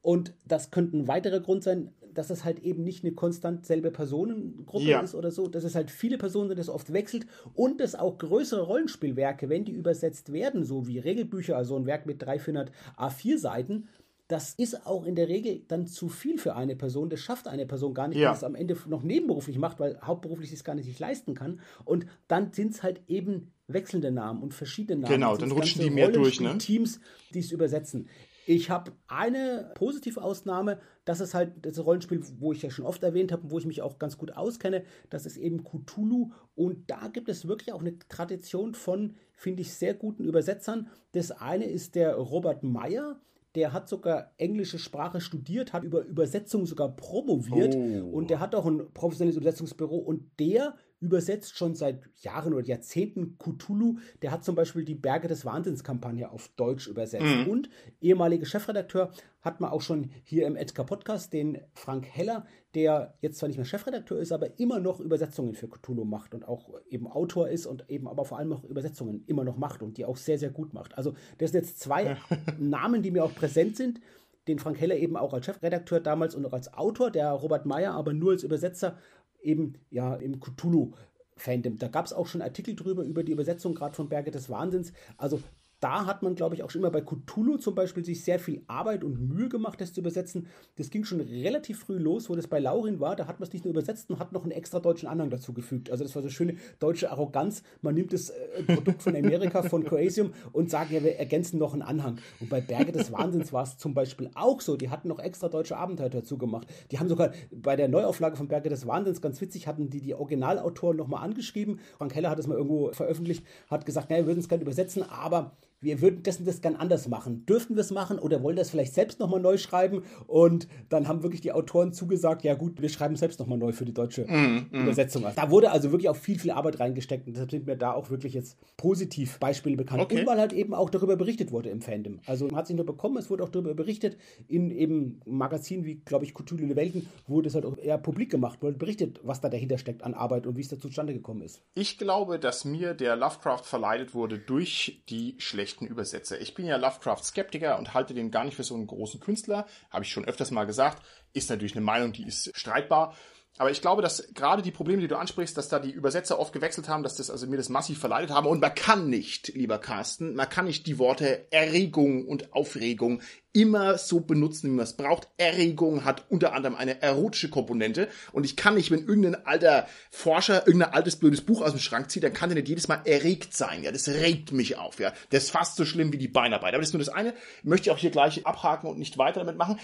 B: Und das könnte ein weiterer Grund sein, dass es halt eben nicht eine konstant selbe Personengruppe
A: Ja.
B: ist oder so, dass es halt viele Personen sind, das oft wechselt und dass auch größere Rollenspielwerke, wenn die übersetzt werden, so wie Regelbücher, also ein Werk mit 300, 400 A4-Seiten, das ist auch in der Regel dann zu viel für eine Person. Das schafft eine Person gar nicht,
A: Ja.
B: die es am Ende noch nebenberuflich macht, weil hauptberuflich es gar nicht sich leisten kann. Und dann sind es halt eben wechselnde Namen und verschiedene Namen.
A: Genau,
B: Das
A: dann rutschen die mehr durch, ne?
B: Teams, die es übersetzen. Ich habe eine positive Ausnahme, das ist halt das Rollenspiel, wo ich ja schon oft erwähnt habe und wo ich mich auch ganz gut auskenne. Das ist eben Cthulhu. Und da gibt es wirklich auch eine Tradition von, finde ich, sehr guten Übersetzern. Das eine ist der Robert Meyer. Der hat sogar englische Sprache studiert, hat über Übersetzung sogar promoviert
A: Oh.
B: und der hat auch ein professionelles Übersetzungsbüro und der übersetzt schon seit Jahren oder Jahrzehnten Cthulhu. Der hat zum Beispiel die Berge des Wahnsinns-Kampagne auf Deutsch übersetzt. Und ehemaliger Chefredakteur hat man auch schon hier im Edgar Podcast den Frank Heller, der jetzt zwar nicht mehr Chefredakteur ist, aber immer noch Übersetzungen für Cthulhu macht und auch eben Autor ist und eben aber vor allem auch Übersetzungen immer noch macht und die auch sehr, sehr gut macht. Also das sind jetzt zwei [laughs] Namen, die mir auch präsent sind. Den Frank Heller eben auch als Chefredakteur damals und auch als Autor, der Robert Meyer aber nur als Übersetzer eben ja im Cthulhu-Fandom. Da gab es auch schon Artikel drüber, über die Übersetzung gerade von Berge des Wahnsinns. Also da hat man, glaube ich, auch schon immer bei Cthulhu zum Beispiel sich sehr viel Arbeit und Mühe gemacht, das zu übersetzen. Das ging schon relativ früh los, wo das bei Laurin war. Da hat man es nicht nur übersetzt und hat noch einen extra deutschen Anhang dazu gefügt. Also das war so schöne deutsche Arroganz. Man nimmt das äh, Produkt von Amerika, von Coasium und sagt, ja, wir ergänzen noch einen Anhang. Und bei Berge des Wahnsinns war es zum Beispiel auch so. Die hatten noch extra deutsche Abenteuer dazu gemacht. Die haben sogar bei der Neuauflage von Berge des Wahnsinns, ganz witzig, hatten die die Originalautoren nochmal angeschrieben. Frank Heller hat es mal irgendwo veröffentlicht, hat gesagt, naja, wir würden es gerne übersetzen, aber wir würden das und das gern anders machen. Dürften wir es machen oder wollen das vielleicht selbst nochmal neu schreiben? Und dann haben wirklich die Autoren zugesagt, ja gut, wir schreiben selbst nochmal neu für die deutsche mm, mm. Übersetzung. Da wurde also wirklich auch viel, viel Arbeit reingesteckt und deshalb sind mir da auch wirklich jetzt positiv Beispiele bekannt. Okay. Und weil halt eben auch darüber berichtet wurde im Fandom. Also man hat sich nur bekommen, es wurde auch darüber berichtet. In eben Magazinen wie, glaube ich, Cthulhu der Welten wurde es halt auch eher publik gemacht, wurde berichtet, was da dahinter steckt an Arbeit und wie es da zustande gekommen ist.
A: Ich glaube, dass mir der Lovecraft verleidet wurde durch die schlechte schlechten Übersetzer. Ich bin ja Lovecraft-Skeptiker und halte den gar nicht für so einen großen Künstler. Habe ich schon öfters mal gesagt. Ist natürlich eine Meinung, die ist streitbar. Aber ich glaube, dass gerade die Probleme, die du ansprichst, dass da die Übersetzer oft gewechselt haben, dass das also mir das massiv verleidet haben. Und man kann nicht, lieber Carsten, man kann nicht die Worte Erregung und Aufregung immer so benutzen, wie man es braucht. Erregung hat unter anderem eine erotische Komponente. Und ich kann nicht, wenn irgendein alter Forscher irgendein altes blödes Buch aus dem Schrank zieht, dann kann der nicht jedes Mal erregt sein. Ja, das regt mich auf. Ja, das ist fast so schlimm wie die Beinarbeit. Aber das ist nur das eine. Möchte ich auch hier gleich abhaken und nicht weiter damit machen.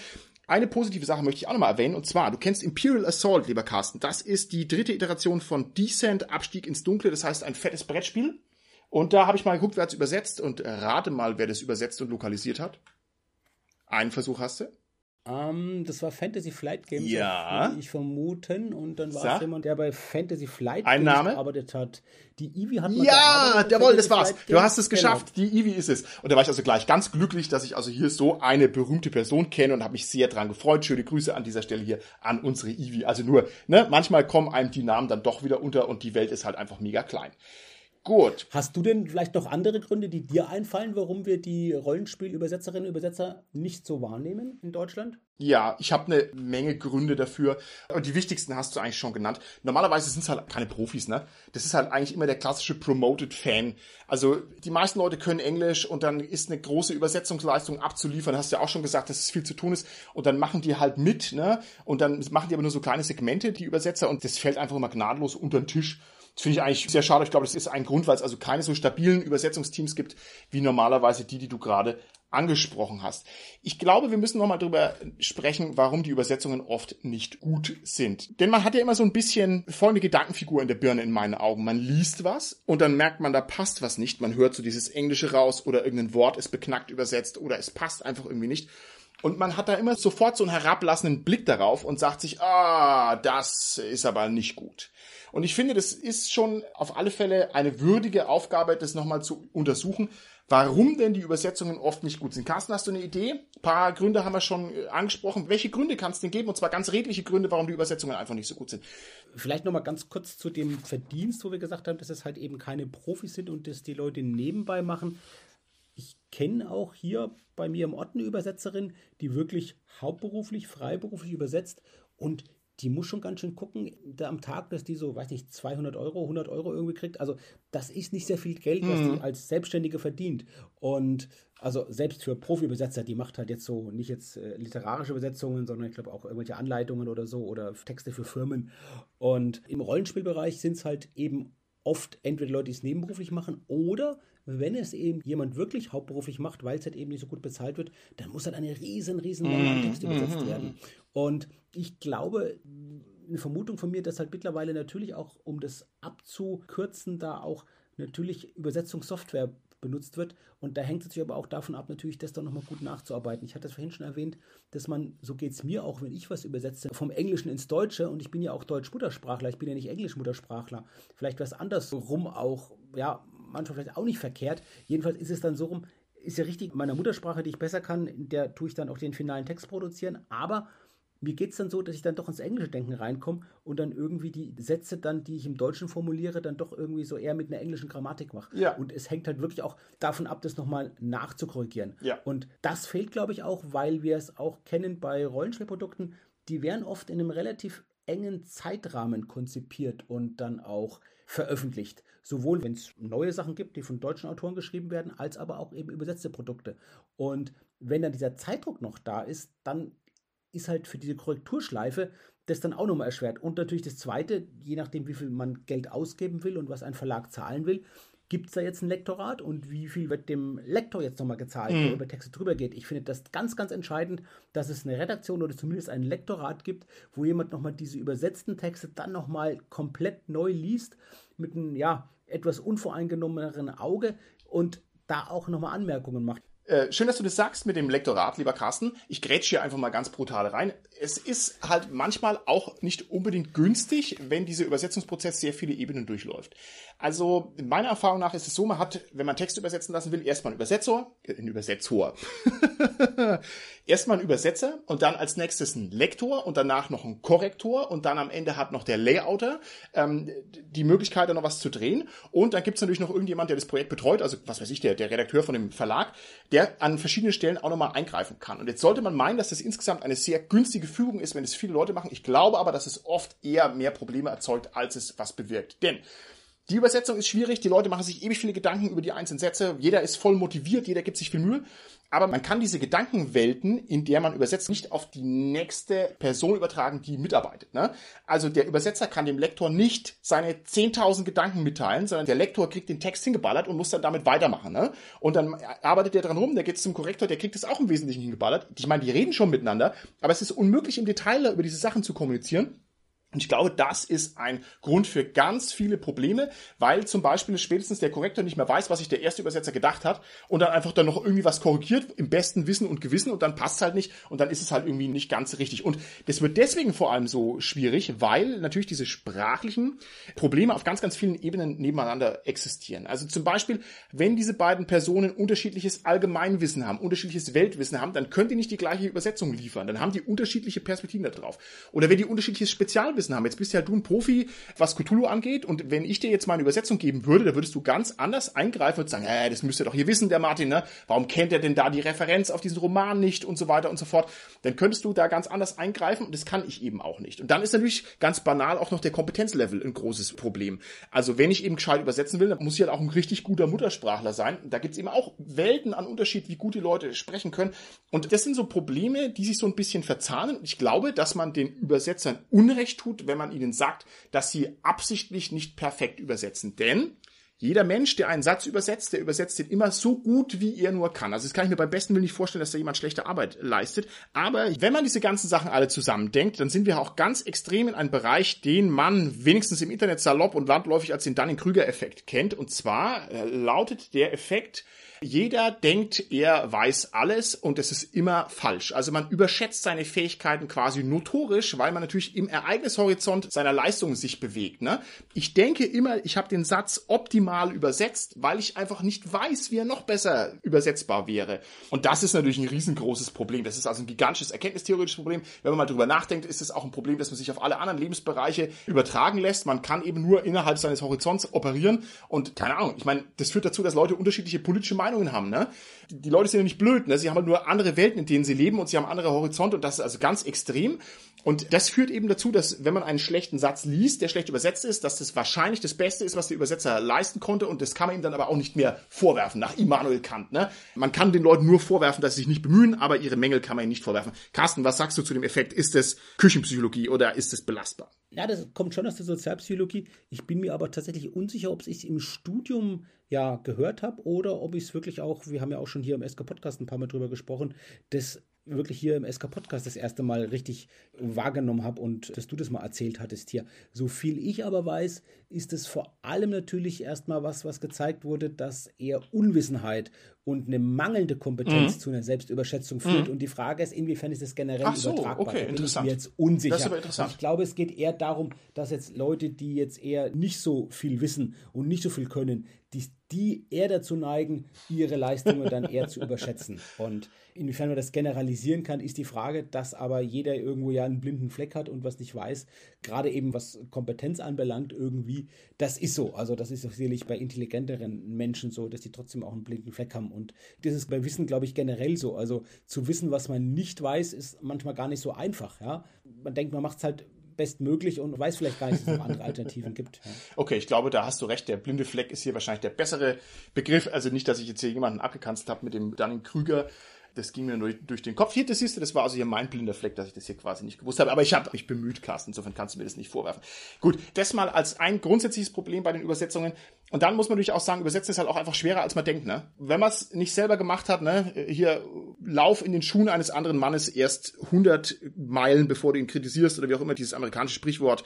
A: Eine positive Sache möchte ich auch nochmal erwähnen, und zwar, du kennst Imperial Assault, lieber Carsten. Das ist die dritte Iteration von Descent, Abstieg ins Dunkle, das heißt ein fettes Brettspiel. Und da habe ich mal geguckt, wer es übersetzt und rate mal, wer das übersetzt und lokalisiert hat. Einen Versuch hast du?
B: Um, ähm, das war Fantasy Flight Games,
A: ja.
B: ich vermuten. Und dann war es jemand, der bei Fantasy Flight
A: Ein Games Name?
B: gearbeitet hat. Die Eevee hat
A: man Ja, jawohl, das war's. Du hast es geschafft. Genau. Die Eevee ist es. Und da war ich also gleich ganz glücklich, dass ich also hier so eine berühmte Person kenne und habe mich sehr dran gefreut. Schöne Grüße an dieser Stelle hier an unsere Eevee. Also nur, ne, manchmal kommen einem die Namen dann doch wieder unter und die Welt ist halt einfach mega klein. Gut.
B: Hast du denn vielleicht noch andere Gründe, die dir einfallen, warum wir die Rollenspielübersetzerinnen und Übersetzer nicht so wahrnehmen in Deutschland?
A: Ja, ich habe eine Menge Gründe dafür. Und die wichtigsten hast du eigentlich schon genannt. Normalerweise sind es halt keine Profis, ne? Das ist halt eigentlich immer der klassische Promoted Fan. Also die meisten Leute können Englisch und dann ist eine große Übersetzungsleistung abzuliefern. Hast du ja auch schon gesagt, dass es viel zu tun ist. Und dann machen die halt mit, ne? Und dann machen die aber nur so kleine Segmente, die Übersetzer, und das fällt einfach immer gnadenlos unter den Tisch. Das finde ich eigentlich sehr schade. Ich glaube, das ist ein Grund, weil es also keine so stabilen Übersetzungsteams gibt, wie normalerweise die, die du gerade angesprochen hast. Ich glaube, wir müssen nochmal drüber sprechen, warum die Übersetzungen oft nicht gut sind. Denn man hat ja immer so ein bisschen folgende Gedankenfigur in der Birne in meinen Augen. Man liest was und dann merkt man, da passt was nicht. Man hört so dieses Englische raus oder irgendein Wort ist beknackt übersetzt oder es passt einfach irgendwie nicht. Und man hat da immer sofort so einen herablassenden Blick darauf und sagt sich, ah, das ist aber nicht gut. Und ich finde, das ist schon auf alle Fälle eine würdige Aufgabe, das nochmal zu untersuchen, warum denn die Übersetzungen oft nicht gut sind. Carsten, hast du eine Idee? Ein paar Gründe haben wir schon äh, angesprochen. Welche Gründe kannst du denn geben? Und zwar ganz redliche Gründe, warum die Übersetzungen einfach nicht so gut sind.
B: Vielleicht nochmal ganz kurz zu dem Verdienst, wo wir gesagt haben, dass es halt eben keine Profis sind und dass die Leute nebenbei machen. Ich kenne auch hier bei mir im Ort eine Übersetzerin, die wirklich hauptberuflich, freiberuflich übersetzt und die muss schon ganz schön gucken, da am Tag, dass die so, weiß nicht, 200 Euro, 100 Euro irgendwie kriegt. Also, das ist nicht sehr viel Geld, was mhm. die als Selbstständige verdient. Und also, selbst für Profi-Übersetzer, die macht halt jetzt so nicht jetzt äh, literarische Übersetzungen, sondern ich glaube auch irgendwelche Anleitungen oder so oder Texte für Firmen. Und im Rollenspielbereich sind es halt eben oft entweder Leute, die es nebenberuflich machen oder wenn es eben jemand wirklich hauptberuflich macht, weil es halt eben nicht so gut bezahlt wird, dann muss halt eine riesen, riesen Menge an Text übersetzt werden. Und ich glaube, eine Vermutung von mir, dass halt mittlerweile natürlich auch, um das abzukürzen, da auch natürlich Übersetzungssoftware benutzt wird. Und da hängt es natürlich aber auch davon ab, natürlich das dann nochmal gut nachzuarbeiten. Ich hatte es vorhin schon erwähnt, dass man, so geht es mir auch, wenn ich was übersetze, vom Englischen ins Deutsche, und ich bin ja auch Deutsch-Muttersprachler, ich bin ja nicht Englisch-Muttersprachler, vielleicht was andersrum auch, ja, manchmal vielleicht auch nicht verkehrt. Jedenfalls ist es dann so rum, ist ja richtig, meiner Muttersprache, die ich besser kann, in der tue ich dann auch den finalen Text produzieren, aber mir geht es dann so, dass ich dann doch ins englische Denken reinkomme und dann irgendwie die Sätze dann, die ich im Deutschen formuliere, dann doch irgendwie so eher mit einer englischen Grammatik mache.
A: Ja.
B: Und es hängt halt wirklich auch davon ab, das nochmal nachzukorrigieren.
A: Ja.
B: Und das fehlt, glaube ich, auch, weil wir es auch kennen bei Rollenspielprodukten, die werden oft in einem relativ engen Zeitrahmen konzipiert und dann auch veröffentlicht. Sowohl wenn es neue Sachen gibt, die von deutschen Autoren geschrieben werden, als aber auch eben übersetzte Produkte. Und wenn dann dieser Zeitdruck noch da ist, dann ist halt für diese Korrekturschleife das dann auch nochmal erschwert. Und natürlich das Zweite, je nachdem, wie viel man Geld ausgeben will und was ein Verlag zahlen will, gibt es da jetzt ein Lektorat und wie viel wird dem Lektor jetzt nochmal gezahlt, mhm. der über Texte drüber geht. Ich finde das ganz, ganz entscheidend, dass es eine Redaktion oder zumindest ein Lektorat gibt, wo jemand nochmal diese übersetzten Texte dann nochmal komplett neu liest, mit einem, ja, etwas unvoreingenommeneren Auge und da auch nochmal Anmerkungen macht.
A: Äh, schön, dass du das sagst mit dem Lektorat, lieber Carsten. Ich grätsche hier einfach mal ganz brutal rein. Es ist halt manchmal auch nicht unbedingt günstig, wenn dieser Übersetzungsprozess sehr viele Ebenen durchläuft. Also meiner Erfahrung nach ist es so, man hat, wenn man Texte übersetzen lassen will, erstmal einen Übersetzer, äh, einen Übersetzer, [laughs] erstmal einen Übersetzer und dann als nächstes einen Lektor und danach noch einen Korrektor und dann am Ende hat noch der Layouter ähm, die Möglichkeit, da noch was zu drehen. Und dann gibt es natürlich noch irgendjemand, der das Projekt betreut, also was weiß ich, der, der Redakteur von dem Verlag, der an verschiedenen Stellen auch nochmal eingreifen kann. Und jetzt sollte man meinen, dass das insgesamt eine sehr günstige Fügung ist, wenn es viele Leute machen. Ich glaube aber, dass es oft eher mehr Probleme erzeugt, als es was bewirkt. Denn die Übersetzung ist schwierig, die Leute machen sich ewig viele Gedanken über die einzelnen Sätze, jeder ist voll motiviert, jeder gibt sich viel Mühe, aber man kann diese Gedankenwelten, in der man übersetzt, nicht auf die nächste Person übertragen, die mitarbeitet. Ne? Also der Übersetzer kann dem Lektor nicht seine 10.000 Gedanken mitteilen, sondern der Lektor kriegt den Text hingeballert und muss dann damit weitermachen. Ne? Und dann arbeitet der dran rum, der geht zum Korrektor, der kriegt es auch im Wesentlichen hingeballert. Ich meine, die reden schon miteinander, aber es ist unmöglich im Detail über diese Sachen zu kommunizieren. Und ich glaube, das ist ein Grund für ganz viele Probleme, weil zum Beispiel spätestens der Korrektor nicht mehr weiß, was sich der erste Übersetzer gedacht hat und dann einfach dann noch irgendwie was korrigiert im besten Wissen und Gewissen und dann passt es halt nicht und dann ist es halt irgendwie nicht ganz richtig. Und das wird deswegen vor allem so schwierig, weil natürlich diese sprachlichen Probleme auf ganz, ganz vielen Ebenen nebeneinander existieren. Also zum Beispiel, wenn diese beiden Personen unterschiedliches Allgemeinwissen haben, unterschiedliches Weltwissen haben, dann können die nicht die gleiche Übersetzung liefern. Dann haben die unterschiedliche Perspektiven da drauf. Oder wenn die unterschiedliches Spezialwissen Fachwissen haben. Jetzt bist ja du ein Profi, was Cthulhu angeht. Und wenn ich dir jetzt mal eine Übersetzung geben würde, da würdest du ganz anders eingreifen und sagen, äh, das müsste doch hier wissen, der Martin, ne? Warum kennt er denn da die Referenz auf diesen Roman nicht und so weiter und so fort. Dann könntest du da ganz anders eingreifen und das kann ich eben auch nicht. Und dann ist natürlich ganz banal auch noch der Kompetenzlevel ein großes Problem. Also wenn ich eben gescheit übersetzen will, dann muss ich halt auch ein richtig guter Muttersprachler sein. Da gibt's eben auch Welten an Unterschied, wie gut die Leute sprechen können. Und das sind so Probleme, die sich so ein bisschen verzahnen. Ich glaube, dass man den Übersetzern Unrecht tut, tut, wenn man ihnen sagt, dass sie absichtlich nicht perfekt übersetzen. Denn jeder Mensch, der einen Satz übersetzt, der übersetzt den immer so gut, wie er nur kann. Also das kann ich mir beim besten Willen nicht vorstellen, dass da jemand schlechte Arbeit leistet. Aber wenn man diese ganzen Sachen alle zusammendenkt, dann sind wir auch ganz extrem in einem Bereich, den man wenigstens im Internet salopp und landläufig als den Dunning-Krüger-Effekt kennt. Und zwar äh, lautet der Effekt, jeder denkt, er weiß alles und es ist immer falsch. Also man überschätzt seine Fähigkeiten quasi notorisch, weil man natürlich im Ereignishorizont seiner Leistungen sich bewegt. Ne? Ich denke immer, ich habe den Satz optimal übersetzt, weil ich einfach nicht weiß, wie er noch besser übersetzbar wäre. Und das ist natürlich ein riesengroßes Problem. Das ist also ein gigantisches erkenntnistheoretisches Problem. Wenn man mal drüber nachdenkt, ist es auch ein Problem, dass man sich auf alle anderen Lebensbereiche übertragen lässt. Man kann eben nur innerhalb seines Horizonts operieren. Und keine Ahnung, ich meine, das führt dazu, dass Leute unterschiedliche politische Meinungen Meinungen haben, ne? Die Leute sind ja nicht blöd, ne? Sie haben halt nur andere Welten, in denen sie leben und sie haben andere Horizonte und das ist also ganz extrem. Und das führt eben dazu, dass wenn man einen schlechten Satz liest, der schlecht übersetzt ist, dass das wahrscheinlich das Beste ist, was der Übersetzer leisten konnte und das kann man ihm dann aber auch nicht mehr vorwerfen, nach Immanuel Kant, ne? Man kann den Leuten nur vorwerfen, dass sie sich nicht bemühen, aber ihre Mängel kann man ihnen nicht vorwerfen. Carsten, was sagst du zu dem Effekt? Ist das Küchenpsychologie oder ist es belastbar?
B: Ja, das kommt schon aus der Sozialpsychologie. Ich bin mir aber tatsächlich unsicher, ob ich es im Studium ja gehört habe oder ob ich es wirklich auch, wir haben ja auch schon hier im SK Podcast ein paar Mal drüber gesprochen, das wirklich hier im SK Podcast das erste Mal richtig wahrgenommen habe und dass du das mal erzählt hattest hier. So viel ich aber weiß, ist es vor allem natürlich erstmal was, was gezeigt wurde, dass eher Unwissenheit und eine mangelnde Kompetenz mhm. zu einer Selbstüberschätzung führt. Mhm. Und die Frage ist, inwiefern ist das generell so, übertragbar?
A: Okay,
B: da
A: bin ich mir
B: jetzt unsicher. Das
A: ist aber interessant.
B: ich glaube, es geht eher darum, dass jetzt Leute, die jetzt eher nicht so viel wissen und nicht so viel können, die, die eher dazu neigen, ihre Leistungen dann eher zu überschätzen. Und inwiefern man das generalisieren kann, ist die Frage, dass aber jeder irgendwo ja einen blinden Fleck hat und was nicht weiß, gerade eben was Kompetenz anbelangt, irgendwie, das ist so. Also das ist sicherlich bei intelligenteren Menschen so, dass die trotzdem auch einen blinden Fleck haben. Und das ist bei Wissen, glaube ich, generell so. Also zu wissen, was man nicht weiß, ist manchmal gar nicht so einfach. Ja? Man denkt, man macht es halt bestmöglich und weiß vielleicht gar nicht, dass es noch andere Alternativen gibt. Ja.
A: Okay, ich glaube, da hast du recht. Der blinde Fleck ist hier wahrscheinlich der bessere Begriff. Also nicht, dass ich jetzt hier jemanden abgekanzt habe mit dem Dunning-Krüger das ging mir nur durch den Kopf. Hier, das siehst du, das war also hier mein blinder Fleck, dass ich das hier quasi nicht gewusst habe. Aber ich habe mich bemüht, Carsten. Insofern kannst du mir das nicht vorwerfen. Gut, das mal als ein grundsätzliches Problem bei den Übersetzungen. Und dann muss man natürlich auch sagen, übersetzen ist halt auch einfach schwerer, als man denkt. Ne? Wenn man es nicht selber gemacht hat, ne, hier lauf in den Schuhen eines anderen Mannes erst 100 Meilen, bevor du ihn kritisierst oder wie auch immer dieses amerikanische Sprichwort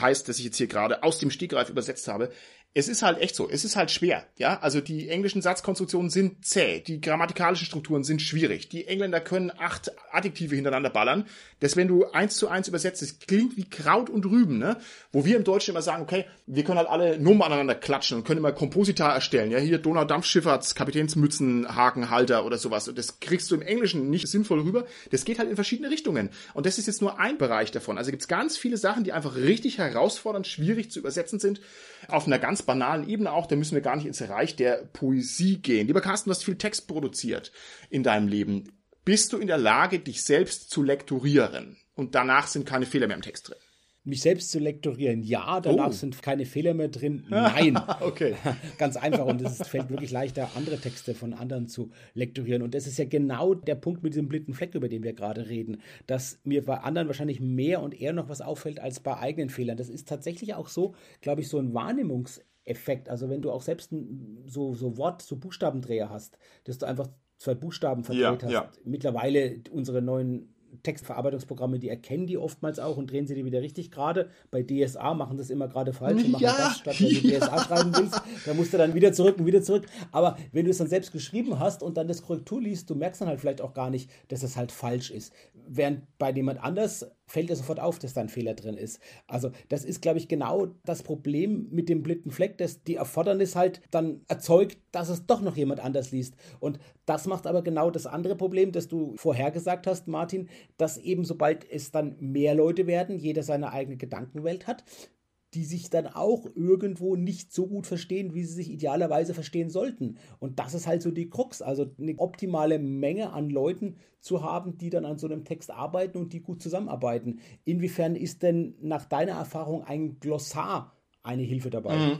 A: heißt, das ich jetzt hier gerade aus dem Stegreif übersetzt habe es ist halt echt so, es ist halt schwer, ja. Also die englischen Satzkonstruktionen sind zäh, die grammatikalischen Strukturen sind schwierig. Die Engländer können acht Adjektive hintereinander ballern. Das, wenn du eins zu eins übersetzt, das klingt wie Kraut und Rüben, ne? Wo wir im Deutschen immer sagen, okay, wir können halt alle Nummern aneinander klatschen und können immer Komposita erstellen, ja. Hier Donaudampfschifffahrts, Kapitänsmützen, Hakenhalter oder sowas. Und das kriegst du im Englischen nicht sinnvoll rüber. Das geht halt in verschiedene Richtungen. Und das ist jetzt nur ein Bereich davon. Also gibt's ganz viele Sachen, die einfach richtig herausfordernd, schwierig zu übersetzen sind auf einer ganz banalen Ebene auch, da müssen wir gar nicht ins Reich der Poesie gehen. Lieber Carsten, du hast viel Text produziert in deinem Leben. Bist du in der Lage, dich selbst zu lektorieren? Und danach sind keine Fehler mehr im Text drin
B: mich selbst zu lektorieren. Ja, danach oh. sind keine Fehler mehr drin. [laughs] Nein.
A: okay. [laughs]
B: Ganz einfach. Und es fällt wirklich leichter, andere Texte von anderen zu lektorieren. Und das ist ja genau der Punkt mit diesem blinden Fleck, über den wir gerade reden, dass mir bei anderen wahrscheinlich mehr und eher noch was auffällt als bei eigenen Fehlern. Das ist tatsächlich auch so, glaube ich, so ein Wahrnehmungseffekt. Also wenn du auch selbst so, so Wort, so Buchstabendreher hast, dass du einfach zwei Buchstaben verdreht ja, hast. Ja. Mittlerweile unsere neuen Textverarbeitungsprogramme, die erkennen die oftmals auch und drehen sie die wieder richtig gerade. Bei DSA machen das immer gerade falsch und machen ja, das statt, wenn du ja. DSA schreiben willst. [laughs] Da musst du dann wieder zurück und wieder zurück. Aber wenn du es dann selbst geschrieben hast und dann das Korrektur liest, du merkst dann halt vielleicht auch gar nicht, dass es halt falsch ist. Während bei jemand anders fällt dir sofort auf, dass da ein Fehler drin ist. Also das ist, glaube ich, genau das Problem mit dem blinden Fleck, dass die Erfordernis halt dann erzeugt, dass es doch noch jemand anders liest. Und das macht aber genau das andere Problem, das du vorhergesagt hast, Martin, dass eben sobald es dann mehr Leute werden, jeder seine eigene Gedankenwelt hat, die sich dann auch irgendwo nicht so gut verstehen, wie sie sich idealerweise verstehen sollten. Und das ist halt so die Krux, also eine optimale Menge an Leuten zu haben, die dann an so einem Text arbeiten und die gut zusammenarbeiten. Inwiefern ist denn nach deiner Erfahrung ein Glossar eine Hilfe dabei? Mhm.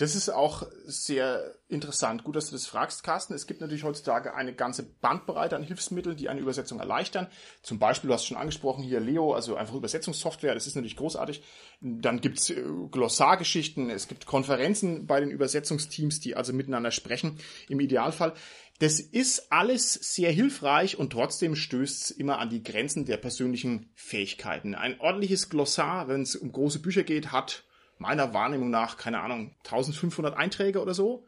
A: Das ist auch sehr interessant. Gut, dass du das fragst, Carsten. Es gibt natürlich heutzutage eine ganze Bandbreite an Hilfsmitteln, die eine Übersetzung erleichtern. Zum Beispiel, du hast schon angesprochen, hier Leo, also einfach Übersetzungssoftware, das ist natürlich großartig. Dann gibt's äh, Glossargeschichten, es gibt Konferenzen bei den Übersetzungsteams, die also miteinander sprechen, im Idealfall. Das ist alles sehr hilfreich und trotzdem stößt es immer an die Grenzen der persönlichen Fähigkeiten. Ein ordentliches Glossar, wenn es um große Bücher geht, hat meiner Wahrnehmung nach, keine Ahnung, 1500 Einträge oder so.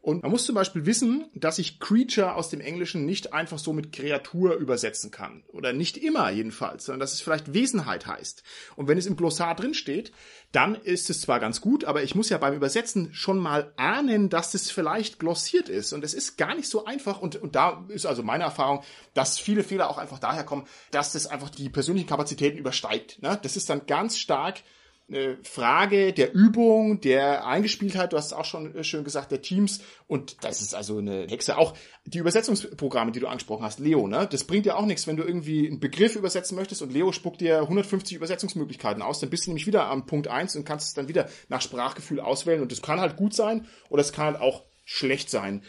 A: Und man muss zum Beispiel wissen, dass ich Creature aus dem Englischen nicht einfach so mit Kreatur übersetzen kann. Oder nicht immer jedenfalls, sondern dass es vielleicht Wesenheit heißt. Und wenn es im Glossar drin steht, dann ist es zwar ganz gut, aber ich muss ja beim Übersetzen schon mal ahnen, dass das vielleicht glossiert ist. Und es ist gar nicht so einfach. Und, und da ist also meine Erfahrung, dass viele Fehler auch einfach daher kommen, dass das einfach die persönlichen Kapazitäten übersteigt. Ne? Das ist dann ganz stark eine Frage der Übung, der Eingespieltheit, du hast es auch schon äh, schön gesagt, der Teams und das ist also eine Hexe. Auch die Übersetzungsprogramme, die du angesprochen hast, Leo, ne? Das bringt dir auch nichts, wenn du irgendwie einen Begriff übersetzen möchtest und Leo spuckt dir 150 Übersetzungsmöglichkeiten aus, dann bist du nämlich wieder am Punkt eins und kannst es dann wieder nach Sprachgefühl auswählen und das kann halt gut sein oder es kann halt auch schlecht sein.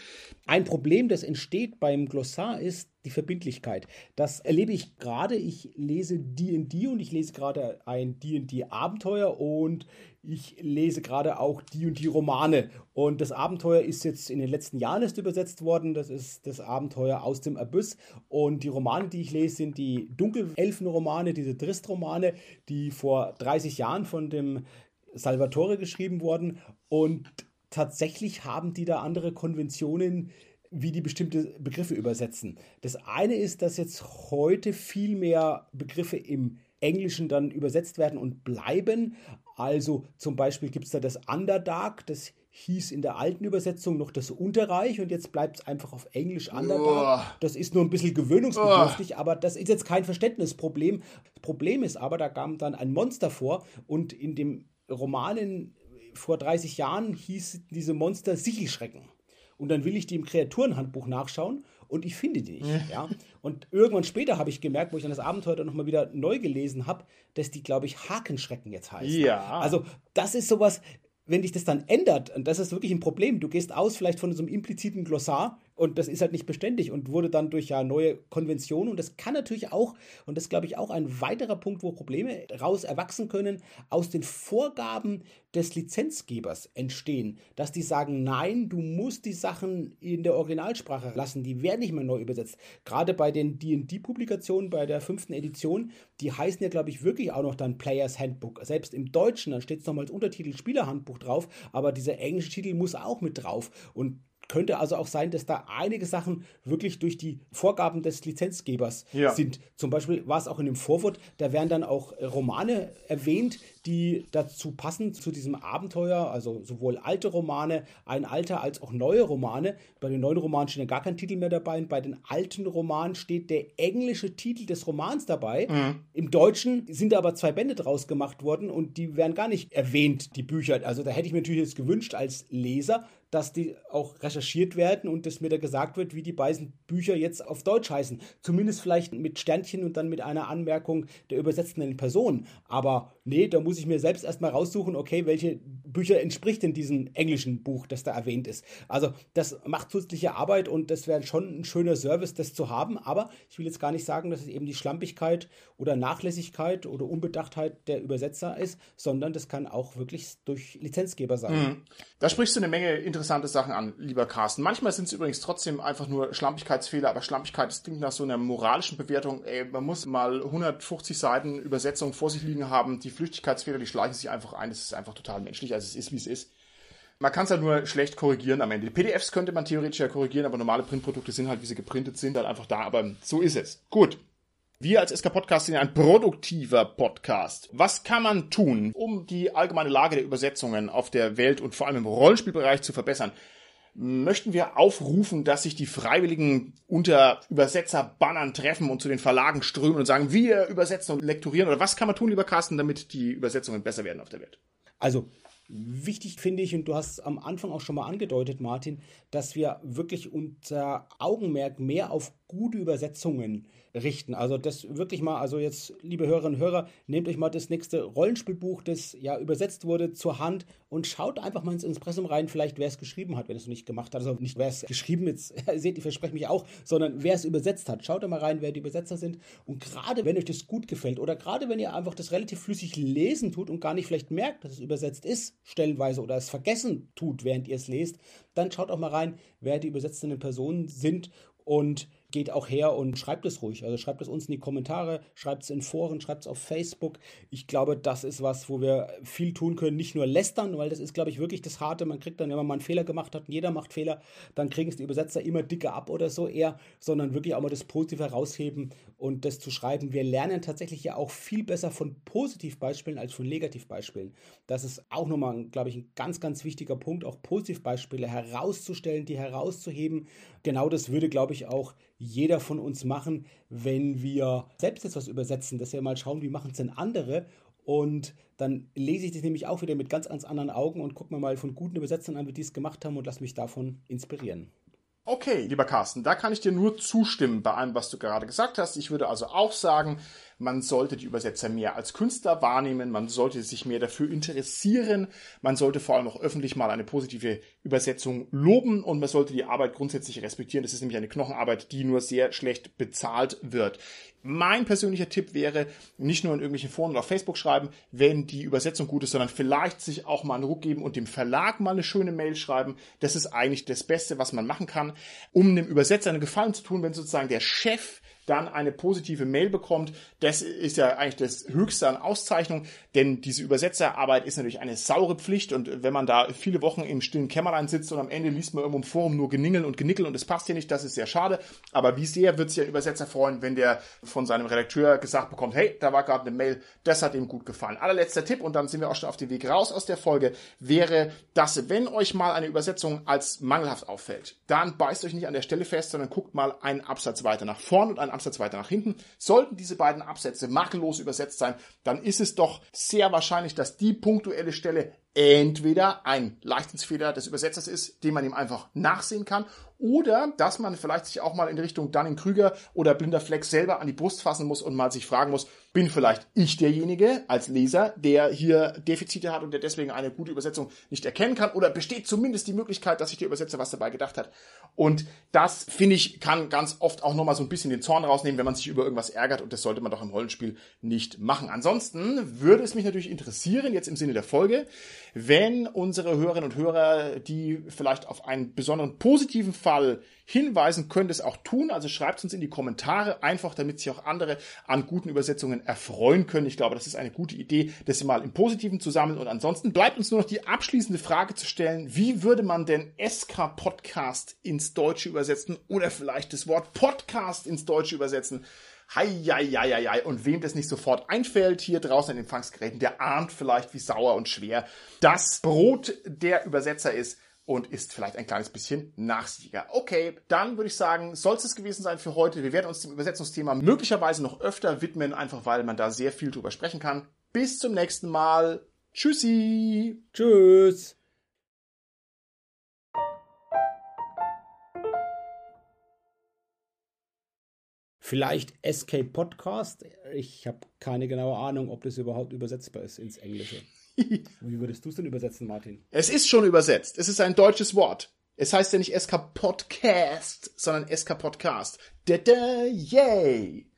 B: Ein Problem, das entsteht beim Glossar, ist die Verbindlichkeit. Das erlebe ich gerade. Ich lese D&D und ich lese gerade ein D&D-Abenteuer und ich lese gerade auch D&D-Romane. Und das Abenteuer ist jetzt in den letzten Jahren erst übersetzt worden. Das ist das Abenteuer aus dem Abyss. Und die Romane, die ich lese, sind die Dunkelelfen-Romane, diese Drist-Romane, die vor 30 Jahren von dem Salvatore geschrieben wurden. Und tatsächlich haben die da andere Konventionen, wie die bestimmte Begriffe übersetzen. Das eine ist, dass jetzt heute viel mehr Begriffe im Englischen dann übersetzt werden und bleiben. Also zum Beispiel gibt es da das Underdark, das hieß in der alten Übersetzung noch das Unterreich und jetzt bleibt es einfach auf Englisch Underdark. Oh. Das ist nur ein bisschen gewöhnungsbedürftig, oh. aber das ist jetzt kein Verständnisproblem. Das Problem ist aber, da kam dann ein Monster vor und in dem Romanen vor 30 Jahren hieß diese Monster Sichelschrecken. Und dann will ich die im Kreaturenhandbuch nachschauen und ich finde die nicht. ja. Und irgendwann später habe ich gemerkt, wo ich dann das Abenteuer dann nochmal wieder neu gelesen habe, dass die, glaube ich, Hakenschrecken jetzt heißt.
A: Ja.
B: Also das ist sowas, wenn dich das dann ändert, und das ist wirklich ein Problem, du gehst aus vielleicht von so einem impliziten Glossar und das ist halt nicht beständig und wurde dann durch ja neue Konventionen. Und das kann natürlich auch, und das glaube ich auch ein weiterer Punkt, wo Probleme raus erwachsen können, aus den Vorgaben des Lizenzgebers entstehen. Dass die sagen, nein, du musst die Sachen in der Originalsprache lassen, die werden nicht mehr neu übersetzt. Gerade bei den DD-Publikationen, bei der fünften Edition, die heißen ja, glaube ich, wirklich auch noch dann Players Handbook. Selbst im Deutschen, dann steht es nochmal als Untertitel Spielerhandbuch drauf, aber dieser englische Titel muss auch mit drauf. Und könnte also auch sein, dass da einige Sachen wirklich durch die Vorgaben des Lizenzgebers ja. sind. Zum Beispiel war es auch in dem Vorwort, da werden dann auch Romane erwähnt, die dazu passen, zu diesem Abenteuer, also sowohl alte Romane, ein alter als auch neue Romane. Bei den neuen Romanen steht ja gar kein Titel mehr dabei. Und bei den alten Romanen steht der englische Titel des Romans dabei. Mhm. Im Deutschen sind aber zwei Bände draus gemacht worden und die werden gar nicht erwähnt, die Bücher. Also da hätte ich mir natürlich jetzt gewünscht als Leser, dass die auch recherchiert werden und dass mir da gesagt wird, wie die beiden Bücher jetzt auf Deutsch heißen. Zumindest vielleicht mit Sternchen und dann mit einer Anmerkung der übersetzenden Person. Aber nee, da muss ich mir selbst erstmal raussuchen, okay, welche Bücher entspricht denn diesem englischen Buch, das da erwähnt ist. Also das macht zusätzliche Arbeit und das wäre schon ein schöner Service, das zu haben. Aber ich will jetzt gar nicht sagen, dass es eben die Schlampigkeit oder Nachlässigkeit oder Unbedachtheit der Übersetzer ist, sondern das kann auch wirklich durch Lizenzgeber sein. Mhm.
A: Da sprichst du eine Menge interessante Sachen an, lieber Carsten. Manchmal sind es übrigens trotzdem einfach nur Schlampigkeitsfehler, aber Schlampigkeit, das klingt nach so einer moralischen Bewertung. Ey, man muss mal 150 Seiten Übersetzung vor sich liegen haben. Die Flüchtigkeitsfehler, die schleichen sich einfach ein. Das ist einfach total menschlich. Also es ist, wie es ist. Man kann es halt nur schlecht korrigieren am Ende. Die PDFs könnte man theoretisch ja korrigieren, aber normale Printprodukte sind halt, wie sie geprintet sind, halt einfach da. Aber so ist es. Gut. Wir als SK Podcast sind ein produktiver Podcast. Was kann man tun, um die allgemeine Lage der Übersetzungen auf der Welt und vor allem im Rollenspielbereich zu verbessern? Möchten wir aufrufen, dass sich die Freiwilligen unter Übersetzerbannern treffen und zu den Verlagen strömen und sagen, wir übersetzen und lektorieren? Oder was kann man tun, lieber Carsten, damit die Übersetzungen besser werden auf der Welt?
B: Also Wichtig finde ich, und du hast es am Anfang auch schon mal angedeutet, Martin, dass wir wirklich unser Augenmerk mehr auf gute Übersetzungen richten. Also das wirklich mal, also jetzt, liebe Hörerinnen und Hörer, nehmt euch mal das nächste Rollenspielbuch, das ja übersetzt wurde, zur Hand und schaut einfach mal ins Impressum rein, vielleicht wer es geschrieben hat, wenn es noch nicht gemacht hat. Also nicht wer es geschrieben jetzt, [laughs] seht, ihr verspreche mich auch, sondern wer es übersetzt hat. Schaut da mal rein, wer die Übersetzer sind. Und gerade wenn euch das gut gefällt oder gerade wenn ihr einfach das relativ flüssig lesen tut und gar nicht vielleicht merkt, dass es übersetzt ist, stellenweise oder es vergessen tut, während ihr es lest, dann schaut auch mal rein, wer die übersetzenden Personen sind und geht auch her und schreibt es ruhig. Also schreibt es uns in die Kommentare, schreibt es in Foren, schreibt es auf Facebook. Ich glaube, das ist was, wo wir viel tun können. Nicht nur lästern, weil das ist, glaube ich, wirklich das Harte. Man kriegt dann, wenn man mal einen Fehler gemacht hat und jeder macht Fehler, dann kriegen es die Übersetzer immer dicker ab oder so eher, sondern wirklich auch mal das Positive herausheben und das zu schreiben. Wir lernen tatsächlich ja auch viel besser von Positivbeispielen als von Negativbeispielen. Das ist auch nochmal, glaube ich, ein ganz, ganz wichtiger Punkt, auch Positivbeispiele herauszustellen, die herauszuheben. Genau das würde, glaube ich, auch jeder von uns machen, wenn wir selbst jetzt was übersetzen, dass wir mal schauen, wie machen es denn andere und dann lese ich das nämlich auch wieder mit ganz, ganz anderen Augen und gucke mir mal von guten Übersetzern an, wie die es gemacht haben und lass mich davon inspirieren.
A: Okay, lieber Carsten, da kann ich dir nur zustimmen bei allem, was du gerade gesagt hast. Ich würde also auch sagen, man sollte die Übersetzer mehr als Künstler wahrnehmen, man sollte sich mehr dafür interessieren, man sollte vor allem auch öffentlich mal eine positive Übersetzung loben und man sollte die Arbeit grundsätzlich respektieren. Das ist nämlich eine Knochenarbeit, die nur sehr schlecht bezahlt wird. Mein persönlicher Tipp wäre, nicht nur in irgendwelchen Foren oder auf Facebook schreiben, wenn die Übersetzung gut ist, sondern vielleicht sich auch mal einen Ruck geben und dem Verlag mal eine schöne Mail schreiben. Das ist eigentlich das Beste, was man machen kann, um dem Übersetzer einen Gefallen zu tun, wenn sozusagen der Chef dann eine positive Mail bekommt. Das ist ja eigentlich das Höchste an Auszeichnung, denn diese Übersetzerarbeit ist natürlich eine saure Pflicht und wenn man da viele Wochen im stillen Kämmerlein sitzt und am Ende liest man irgendwo im Forum nur Geningeln und Genickel und es passt hier nicht, das ist sehr schade. Aber wie sehr wird sich ein Übersetzer freuen, wenn der von seinem Redakteur gesagt bekommt, hey, da war gerade eine Mail, das hat ihm gut gefallen. Allerletzter Tipp und dann sind wir auch schon auf dem Weg raus aus der Folge, wäre, dass wenn euch mal eine Übersetzung als mangelhaft auffällt, dann beißt euch nicht an der Stelle fest, sondern guckt mal einen Absatz weiter nach vorn und einen Absatz weiter nach hinten. Sollten diese beiden Absätze makellos übersetzt sein, dann ist es doch sehr wahrscheinlich, dass die punktuelle Stelle entweder ein Leichtsinnsfehler des Übersetzers ist, den man ihm einfach nachsehen kann, oder dass man vielleicht sich auch mal in Richtung Dunning-Krüger oder Blinder Fleck selber an die Brust fassen muss und mal sich fragen muss, bin vielleicht ich derjenige als Leser, der hier Defizite hat und der deswegen eine gute Übersetzung nicht erkennen kann oder besteht zumindest die Möglichkeit, dass sich der Übersetzer was dabei gedacht hat. Und das, finde ich, kann ganz oft auch nochmal so ein bisschen den Zorn rausnehmen, wenn man sich über irgendwas ärgert und das sollte man doch im Rollenspiel nicht machen. Ansonsten würde es mich natürlich interessieren, jetzt im Sinne der Folge, wenn unsere Hörerinnen und Hörer, die vielleicht auf einen besonderen positiven Fall hinweisen, können das auch tun. Also schreibt uns in die Kommentare einfach, damit sich auch andere an guten Übersetzungen erfreuen können. Ich glaube, das ist eine gute Idee, das mal im Positiven zu sammeln. Und ansonsten bleibt uns nur noch die abschließende Frage zu stellen. Wie würde man denn SK Podcast ins Deutsche übersetzen oder vielleicht das Wort Podcast ins Deutsche übersetzen? Heieieiei. Und wem das nicht sofort einfällt, hier draußen in den Empfangsgeräten, der ahnt vielleicht, wie sauer und schwer das Brot der Übersetzer ist und ist vielleicht ein kleines bisschen nachsichtiger. Okay, dann würde ich sagen, soll es gewesen sein für heute. Wir werden uns dem Übersetzungsthema möglicherweise noch öfter widmen, einfach weil man da sehr viel drüber sprechen kann. Bis zum nächsten Mal. Tschüssi.
B: Tschüss. Vielleicht Escape Podcast. Ich habe keine genaue Ahnung, ob das überhaupt übersetzbar ist ins Englische. [laughs] Wie würdest du es denn übersetzen, Martin?
A: Es ist schon übersetzt. Es ist ein deutsches Wort. Es heißt ja nicht SK Podcast, sondern SK Podcast. Da, da, yay!